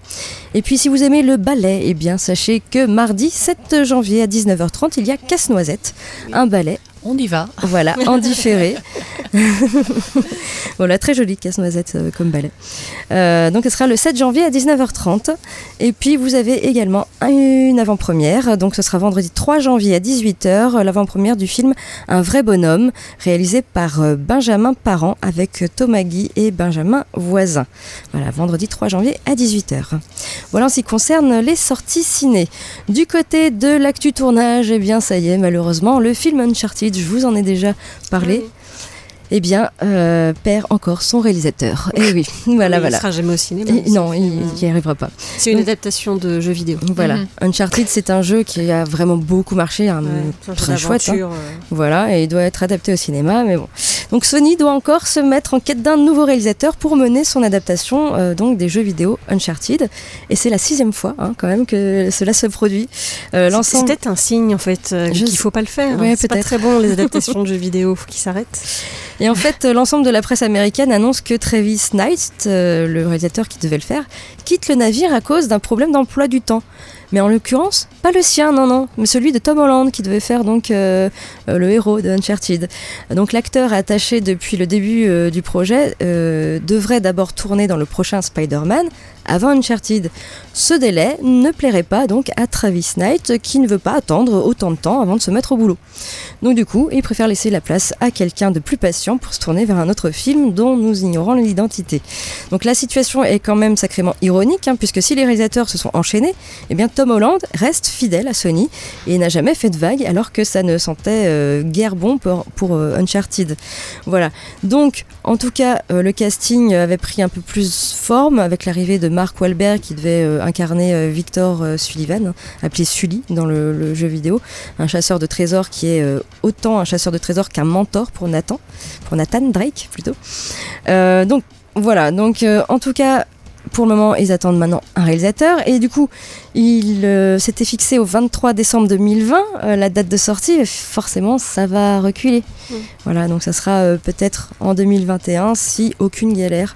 Et puis si vous aimez le ballet, eh bien sachez que mardi 7 janvier à 19h30, il y a Casse-Noisette, un ballet. On y va. Voilà, en <laughs> différé. voilà, très joli Casse-Noisette euh, comme ballet. Euh, donc ce sera le 7 janvier à 19h30. Et puis vous avez également une avant-première. Donc ce sera vendredi 3 janvier à 18h, l'avant-première du film Un vrai bonhomme, réalisé par euh, Benjamin Parent avec Thomas Guy et Benjamin Voisin. Voilà, vendredi 3 janvier à 18h. Voilà en ce qui concerne les sorties ciné. Du côté de l'actu tournage, eh bien ça y est, malheureusement, le film Uncharted, je vous en ai déjà parlé. Eh bien, euh, perd encore son réalisateur. Et <laughs> oui, voilà, il voilà. sera jamais au cinéma. Et- non, il n'y arrivera pas. C'est une Donc- adaptation de jeu vidéo. Voilà, Mhm. Uncharted, c'est un jeu qui a vraiment beaucoup marché, un- Ouais, très chouette. hein. euh. Voilà, et il doit être adapté au cinéma, mais bon. Donc Sony doit encore se mettre en quête d'un nouveau réalisateur pour mener son adaptation euh, donc des jeux vidéo Uncharted. Et c'est la sixième fois hein, quand même que cela se produit. Euh, C'est- peut-être un signe en fait euh, qu'il sais- faut pas le faire. Ouais, c'est pas très bon les adaptations de <laughs> jeux vidéo, faut qu'ils s'arrêtent. Et en fait, euh, l'ensemble de la presse américaine annonce que Travis Knight, euh, le réalisateur qui devait le faire, quitte le navire à cause d'un problème d'emploi du temps. Mais en l'occurrence, pas le sien, non, non, mais celui de Tom Holland qui devait faire donc euh, euh, le héros de Uncharted. Donc l'acteur attaché depuis le début euh, du projet devrait d'abord tourner dans le prochain Spider-Man avant Uncharted. Ce délai ne plairait pas donc à Travis Knight qui ne veut pas attendre autant de temps avant de se mettre au boulot. Donc du coup, il préfère laisser la place à quelqu'un de plus patient pour se tourner vers un autre film dont nous ignorons l'identité. Donc la situation est quand même sacrément ironique, hein, puisque si les réalisateurs se sont enchaînés, eh bien Tom Holland reste fidèle à Sony et n'a jamais fait de vague alors que ça ne sentait euh, guère bon pour, euh, Uncharted. Voilà. Donc, en tout cas, euh, le casting avait pris un peu plus forme avec l'arrivée de Mark Wahlberg qui devait incarner Victor Sullivan, hein, appelé Sully dans le, le jeu vidéo, un chasseur de trésors qui est autant un chasseur de trésors qu'un mentor pour Nathan, pour Nathan Drake plutôt. Donc voilà, donc en tout cas, pour le moment, ils attendent maintenant un réalisateur. Et du coup, il euh, s'était fixé au 23 décembre 2020, euh, la date de sortie. Forcément, ça va reculer. Mm. Voilà, donc ça sera euh, peut-être en 2021 si aucune galère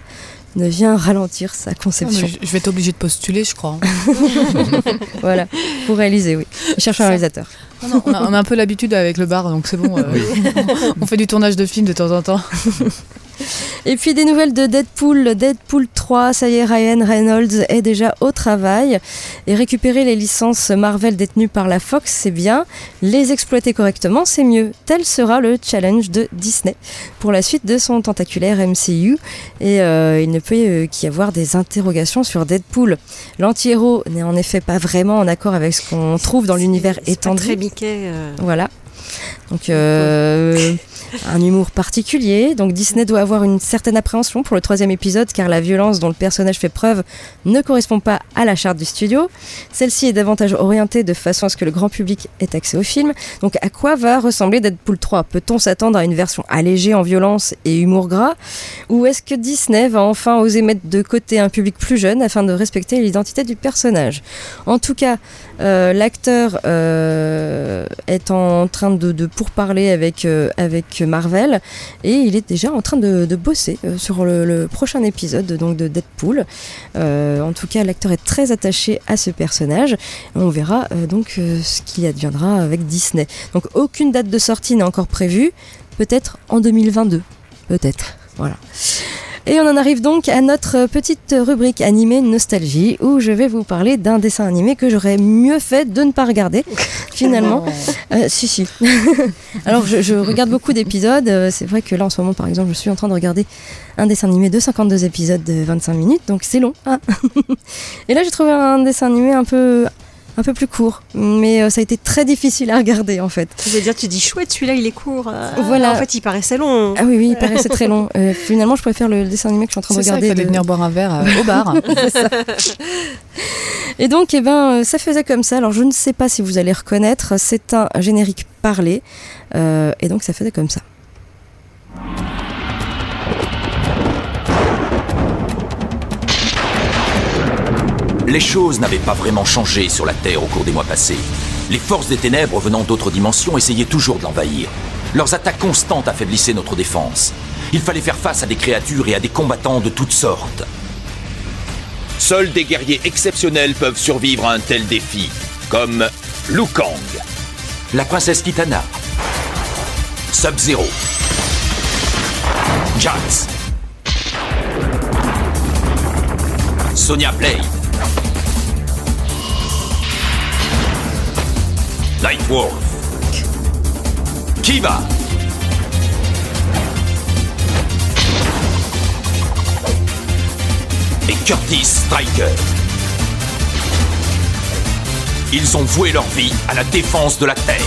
ne vient ralentir sa Ah, conception. mais je vais être obligée de postuler, je crois. hein. <laughs> voilà, pour réaliser, oui. Cherche un réalisateur. Non, non, on, a, on a un peu l'habitude avec le bar, donc c'est bon. euh, <laughs> on fait du tournage de films de temps en temps. <laughs> Et puis des nouvelles de Deadpool, Deadpool 3, ça y est, Ryan Reynolds est déjà au travail. Et récupérer les licences Marvel détenues par la Fox, c'est bien. Les exploiter correctement, c'est mieux. Tel sera le challenge de Disney pour la suite de son tentaculaire MCU. Et euh, il ne peut euh, qu'y avoir des interrogations sur Deadpool. L'anti-héros n'est en effet pas vraiment en accord avec ce qu'on trouve dans l'univers étendu. Très Mickey. euh, Voilà. Donc un humour particulier. Donc Disney doit avoir une certaine appréhension pour le troisième épisode car la violence dont le personnage fait preuve ne correspond pas à la charte du studio. Celle-ci est davantage orientée de façon à ce que le grand public ait accès au film. Donc à quoi va ressembler Deadpool 3 Peut-on s'attendre à une version allégée en violence et humour gras? Ou est-ce que Disney va enfin oser mettre de côté un public plus jeune afin de respecter l'identité du personnage? En tout cas, euh, l'acteur euh, est en train de, pourparler avec, euh, avec Marvel et il est déjà en train de, bosser euh, sur le, prochain épisode donc de Deadpool. Euh, en tout cas, l'acteur est très attaché à ce personnage. On verra euh, donc ce qui adviendra avec Disney. Donc aucune date de sortie n'est encore prévue. Peut-être en 2022. Peut-être. Voilà. Et on en arrive donc à notre petite rubrique animée nostalgie où je vais vous parler d'un dessin animé que j'aurais mieux fait de ne pas regarder <laughs> finalement. Euh, si si. <laughs> Alors je, je regarde beaucoup d'épisodes. Euh, C'est vrai que là en ce moment par exemple je suis en train de regarder un dessin animé de 52 épisodes de 25 minutes donc c'est long. hein. <laughs> Et là j'ai trouvé un dessin animé un peu un peu plus court, mais euh, ça a été très difficile à regarder en fait. Je veux dire, tu dis chouette, celui-là il est court. euh, Voilà. En fait, il paraissait long. Ah oui oui, il paraissait très long. Euh, finalement je préfère le dessin animé que je suis en train de C'est ça, il regarder. fallait de- venir boire un verre euh, au bar. <laughs> Et donc, eh ben, ça faisait comme ça. Alors, je ne sais pas si vous allez reconnaître. C'est un générique parlé. Euh, et donc, ça faisait comme ça. Les choses n'avaient pas vraiment changé sur la Terre au cours des mois passés. Les forces des ténèbres venant d'autres dimensions essayaient toujours de l'envahir. Leurs attaques constantes affaiblissaient notre défense. Il fallait faire face à des créatures et à des combattants de toutes sortes. Seuls des guerriers exceptionnels peuvent survivre à un tel défi, comme Liu Kang. La princesse Kitana. Sub-Zero. Jax. Sonia Blade. Nightwolf. Kiva. Et Curtis Striker. Ils ont voué leur vie à la défense de la Terre.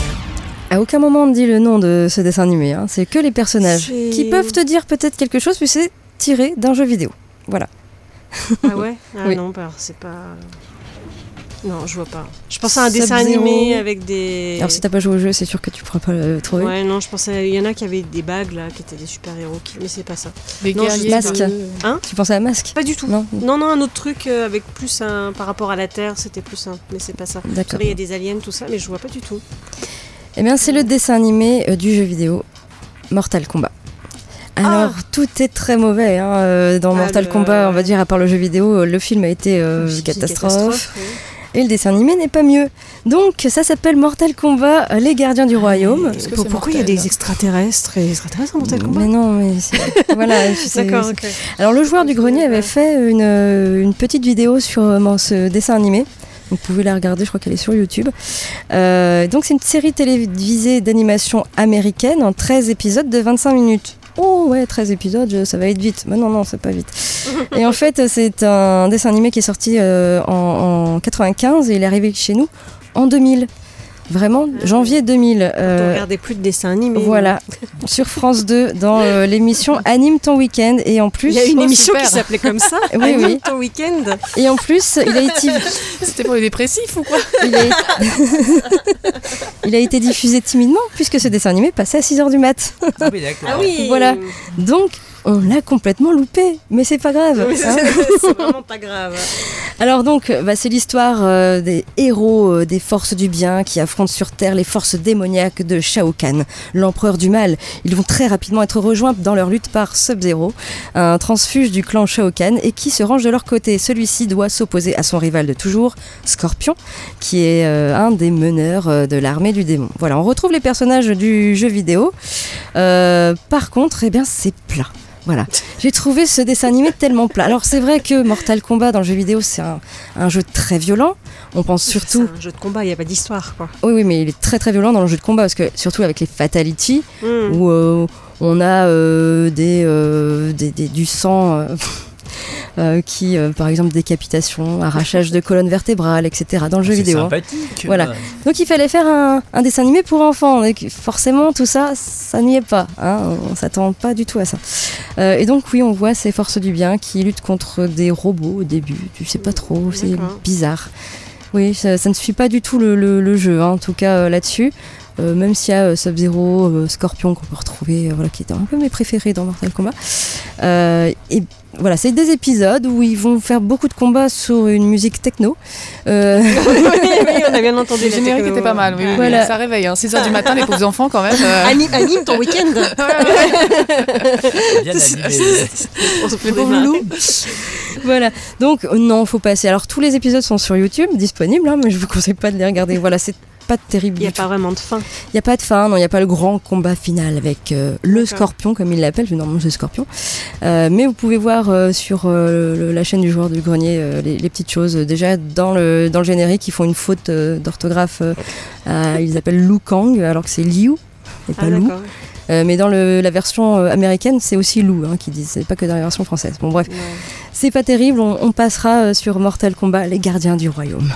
À aucun moment on ne dit le nom de ce dessin animé. hein. C'est que les personnages qui peuvent te dire peut-être quelque chose, puis c'est tiré d'un jeu vidéo. Voilà. Ah ouais? <laughs> Ah Oui. non, bah, c'est pas. Non, je vois pas. Je pensais à un dessin animé avec des. Alors, si t'as pas joué au jeu, c'est sûr que tu pourras pas le trouver. Ouais, non, je pensais. Il y en a qui avaient des bagues là, qui étaient des super-héros, qui- mais c'est pas ça. Les Non, guerriers. Masque. Hein Tu pensais à Masque Pas du tout. Non Non, non, un autre truc euh, avec plus un. Par rapport à la Terre, c'était plus un. Mais c'est pas ça. D'accord. Après, Il y a des aliens, tout ça, mais je vois pas du tout. Eh bien, c'est le dessin animé euh, du jeu vidéo Mortal Kombat. Alors, tout est très mauvais hein, euh, dans Ah, Mortal le- Kombat, on va dire, à part le jeu vidéo, le film a été euh, catastrophe. catastrophe, oui. Et le dessin animé n'est pas mieux. Donc ça s'appelle Mortal Kombat, les gardiens du royaume. Pourquoi il y a des extraterrestres et des extraterrestres dans Mortal Kombat Mais non, mais c'est- <laughs> voilà. D'accord. Alors le joueur du grenier avait fait une, euh, une petite vidéo sur euh, ce dessin animé. Vous pouvez la regarder, je crois qu'elle est sur YouTube. Euh, donc c'est une série télévisée d'animation américaine en 13 épisodes de 25 minutes. Oh ouais, 13 épisodes, ça va être vite. Mais non, non, c'est pas vite. et en fait, c'est un dessin animé qui est sorti euh, en, en 95 et il est arrivé chez nous en 2000. Vraiment, janvier 2000. On Euh, regardait plus de dessins animés. voilà, <laughs> sur France 2, dans euh, l'émission <laughs> Anime ton week-end. Et en plus. Il y a une Oh, émission super. qui s'appelait comme ça. <laughs> Oui, Anime oui. ton week-end. Et en plus, il a été, C'était pour les dépressifs ou quoi il a, il a été diffusé timidement puisque ce dessin animé passait à 6h du mat. Ah oui, d'accord. Ah oui. Voilà. Donc, on l'a complètement loupé, mais c'est pas grave. C'est hein. c'est <laughs> vraiment pas grave. Alors donc, bah, c'est l'histoire euh, des héros euh, des forces du bien qui affrontent sur Terre les forces démoniaques de Shao Kahn, l'empereur du mal. Ils vont très rapidement être rejoints dans leur lutte par Sub-Zero, un transfuge du clan Shao Kahn, et qui se range de leur côté. Celui-ci doit s'opposer à son rival de toujours, Scorpion, qui est euh, un des meneurs de l'armée du démon. Voilà, on retrouve les personnages du jeu vidéo. Par contre, eh bien, c'est plat. Voilà, j'ai trouvé ce dessin animé tellement plat. Alors c'est vrai que Mortal Kombat dans le jeu vidéo c'est un, un jeu très violent. On pense surtout, C'est un jeu de combat, il n'y a pas d'histoire. quoi. oui oui, mais il est très très violent dans le jeu de combat parce que surtout avec les fatalities Hmm. où euh, on a euh, des, euh, des- des- du sang euh, qui, euh, par exemple, décapitation, arrachage de colonne vertébrale, etc. dans le jeu vidéo. hein. sympathique. Voilà. Donc il fallait faire un, un dessin animé pour enfants. Et que forcément, tout ça, ça n'y est pas. Hein. On s'attend pas du tout à ça. Euh, et donc oui, on voit ces forces du bien qui luttent contre des robots au début. Tu sais pas trop, c'est bizarre. Oui, ça, ça ne suit pas du tout le, le- le jeu, hein, en tout cas euh, là-dessus. Euh, même s'il y a euh, Sub-Zero, euh, Scorpion qu'on peut retrouver, euh, voilà, qui étaient un peu mes préférés dans Mortal Kombat. Euh, et voilà, c'est des épisodes où ils vont faire beaucoup de combats sur une musique techno. Euh, <laughs> oui, oui, on a bien <laughs> entendu. Le générique techno. était pas mal, oui, oui, Voilà. oui, ça réveille. Hein. 6h du matin, les pauvres enfants quand même. euh, Anime, anime ton week-end. <laughs> Bien animé. On se Les des. Voilà, donc non, faut passer. Alors tous les épisodes sont sur YouTube, disponibles, hein, mais je vous conseille pas de les regarder. Voilà, c'est pas terrible. Il n'y a pas vraiment de fin. Il n'y a pas de fin, non, il n'y a pas le grand combat final avec euh, le scorpion, comme il l'appelle, normalement c'est scorpion. Euh, mais vous pouvez voir euh, sur le- la chaîne du joueur du grenier les, les petites choses. Déjà, dans le, dans le générique, ils font une faute d'orthographe. ils appellent Lu Kang, alors que c'est Liu et pas Ah, Lou. d'accord. Euh, mais dans le- la version américaine, c'est aussi Lou hein, qui disent, c'est pas que dans la version française. Bon, bref. Ouais. C'est pas terrible, on, on passera sur Mortal Kombat, les gardiens du royaume.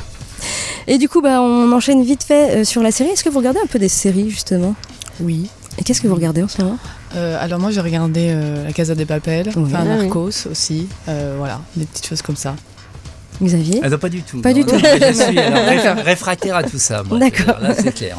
Et du coup, bah, on enchaîne vite fait euh, sur la série. Est-ce que vous regardez un peu des séries, justement? Oui. Et qu'est-ce que vous regardez en ce moment? Euh, alors moi j'ai regardé euh, La Casa des Papel, Oui. enfin Ah oui. Narcos aussi, euh, voilà, des petites choses comme ça. Xavier? Ah non, pas du tout. Pas non. du tout. Je suis <laughs> alors, D'accord. réf- réfractaire à tout ça. moi. D'accord. Là, c'est clair.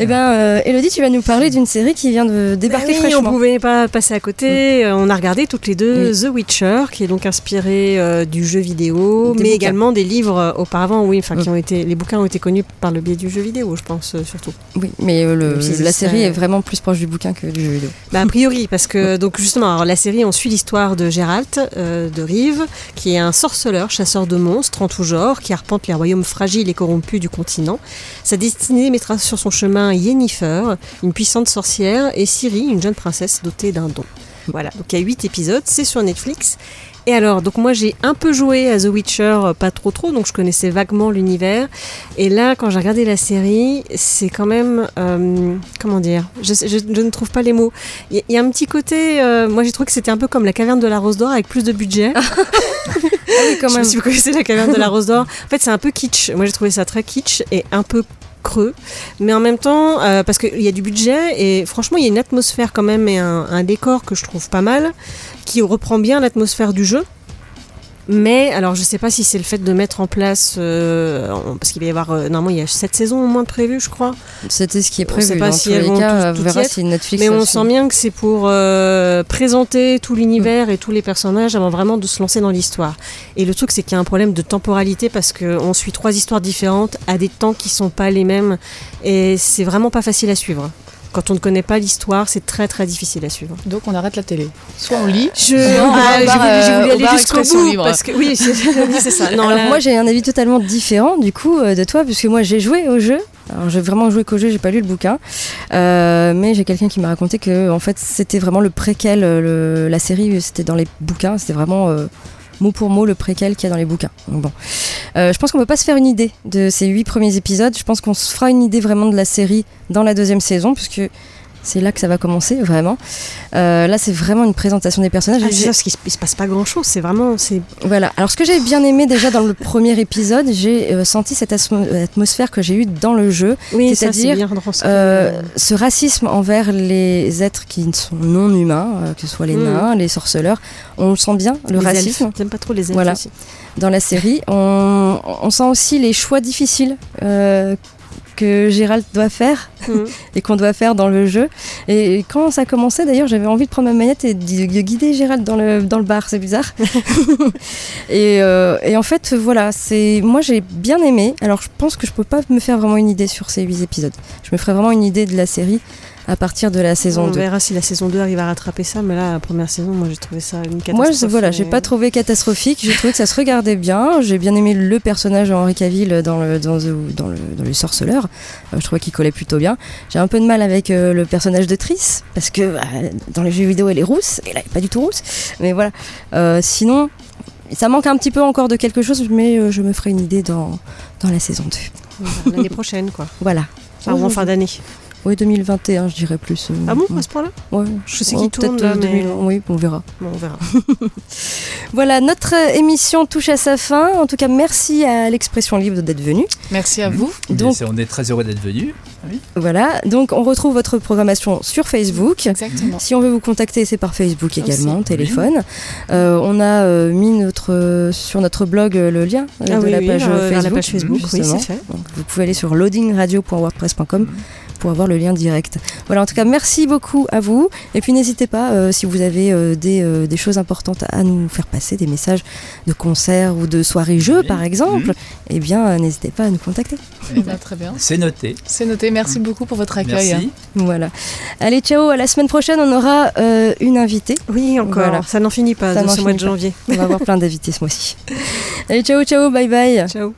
Eh bien, euh, Elodie, tu vas nous parler d'une série qui vient de débarquer Bah oui, fraîchement. on pouvait pas passer à côté. Euh, On a regardé toutes les deux The Witcher, qui est donc inspiré euh, du jeu vidéo, Des mais bouquins. également des livres euh, auparavant. Oui, enfin, qui Mm. ont été, les bouquins ont été connus par le biais du jeu vidéo, je pense surtout. Oui, mais le- Même si la série est vraiment plus proche du bouquin que du jeu vidéo. Bah, a priori, parce que donc justement, alors, la série, on suit l'histoire de Geralt euh, de Rive, qui est un sorceleur, chasseur de monstres en tout genre, qui arpente les royaumes fragiles et corrompus du continent. Sa destinée mettra sur son chemin Yennefer, une puissante sorcière, et Ciri, une jeune princesse dotée d'un don. Voilà, donc il y a 8 épisodes, c'est sur Netflix. Et alors, donc moi j'ai un peu joué à The Witcher, euh, pas trop trop, donc je connaissais vaguement l'univers. Et là, quand j'ai regardé la série, c'est quand même, euh, comment dire, je, je- je ne trouve pas les mots. Il y, a un petit côté, euh, moi j'ai trouvé que c'était un peu comme la caverne de la Rose d'Or avec plus de budget. <laughs> Ah oui, quand Je sais pas si vous connaissez la caverne de la Rose d'Or. En fait, c'est un peu kitsch. Moi, j'ai trouvé ça très kitsch et un peu creux. Mais en même temps, euh, parce qu'il y a du budget et franchement, il y a une atmosphère quand même et un, un décor que je trouve pas mal, qui reprend bien l'atmosphère du jeu. Mais alors, je sais pas si c'est le fait de mettre en place, euh, parce qu'il va y avoir, euh, normalement, il y a 7 saisons au moins prévues, je crois. C'était ce qui est On prévu. sait pas Dans si tous elles les vont cas, on verra être. si Netflix. Mais on sent bien que c'est pour euh, présenter tout l'univers et tous les personnages avant vraiment de se lancer dans l'histoire. Et le truc, c'est qu'il y a un problème de temporalité parce qu'on suit trois histoires différentes à des temps qui sont pas les mêmes et c'est vraiment pas facile à suivre. Quand on ne connaît pas l'histoire, c'est très très difficile à suivre. Donc on arrête la télé. Soit on lit, Je, soit on va Ah, bar, voulu, j'ai euh, aller jusqu'au bout Libre. parce que oui, c'est ça. Non, Alors là- moi j'ai un avis totalement différent du coup euh, de toi puisque moi j'ai joué au jeu. Alors j'ai vraiment joué qu'au jeu, j'ai pas lu le bouquin, Euh, mais j'ai quelqu'un qui m'a raconté que en fait c'était vraiment le préquel, le- la série c'était dans les bouquins, c'était vraiment euh, mot pour mot le préquel qu'il y a dans les bouquins. Bon, Euh, je pense qu'on peut pas se faire une idée de ces huit premiers épisodes. Je pense qu'on se fera une idée vraiment de la série dans la deuxième saison puisque c'est là que ça va commencer vraiment. Euh, là c'est vraiment une présentation des personnages. Ah, c'est parce qu'il se- passe pas grand chose. C'est vraiment, voilà. Alors, ce que j'ai bien aimé déjà dans le premier épisode, j'ai euh, senti cette atmosphère que j'ai eue dans le jeu. oui, C'est-à-dire. Euh, ce racisme envers les êtres qui sont non humains, que ce soit les Mm. nains, les sorceleurs, on le sent bien, le Les racisme. J'aime pas trop les elfes Voilà. aussi. Dans la série, on, on sent aussi les choix difficiles que Gérald doit faire Mhm. <laughs> et qu'on doit faire dans le jeu. Et quand ça commençait, d'ailleurs, j'avais envie de prendre ma manette et de, de guider Gérald dans le, dans le bar, c'est bizarre. <laughs> et, euh, et en fait, voilà, c'est moi j'ai bien aimé. Alors je pense que je peux pas me faire vraiment une idée sur ces huit épisodes. Je me ferai vraiment une idée de la série à partir de la saison on 2. verra si la saison 2 arrive à rattraper ça, mais là, la première saison, moi j'ai trouvé ça une catastrophe. Moi, je- voilà, j'ai pas trouvé catastrophique. J'ai trouvé que ça se regardait bien. J'ai bien aimé le personnage de Henri Cavill dans le dans, The- dans le dans les sorceleurs. Euh, je trouvais qu'il collait plutôt bien. J'ai un peu de mal avec euh, le personnage de Triss parce que euh, dans les jeux vidéo elle est rousse et là elle est pas du tout rousse. Mais voilà. Euh, sinon, ça manque un petit peu encore de quelque chose, mais je me ferai une idée dans dans la saison 2. Voilà, L'année prochaine, quoi. Voilà. Enfin, en fin d'année. Oui, 2021, je dirais plus. euh, Ah bon, ouais. à ce point-là? Ouais. Je sais Ouais, qu'il tourne, peut-être, là, mais- 2000, Oui, on verra. Bon, on verra. <laughs> Voilà, notre euh, émission touche à sa fin. En tout cas, merci à l'expression libre d'être venu. Merci à vous. Donc on est très heureux d'être venus. voilà, donc on retrouve votre programmation sur Facebook. Exactement. Si on veut vous contacter, c'est par Facebook également, Aussi. téléphone. Euh, on a euh, mis notre, euh, sur notre blog le lien Ah de oui, la oui, page Facebook. la page Facebook, oui, c'est fait. Donc, vous pouvez aller sur loadingradio.wordpress.com pour avoir le lien direct. Voilà, en tout cas, merci beaucoup à vous. Et puis n'hésitez pas, euh, si vous avez euh, des, euh, des choses importantes à nous faire passer, des messages de concerts ou de soirées jeux Oui. par exemple, Mhm. eh bien, euh, n'hésitez pas à nous contacter. Eh ben, très bien. C'est noté. C'est noté. Merci beaucoup pour votre accueil. Merci. Voilà. Allez, ciao, à la semaine prochaine, on aura euh, une invitée. Oui, encore. Voilà. Ça n'en finit pas Ça dans ce mois de pas. janvier. On va avoir plein d'invités ce mois-ci. <laughs> Allez, ciao, ciao, bye bye. Ciao.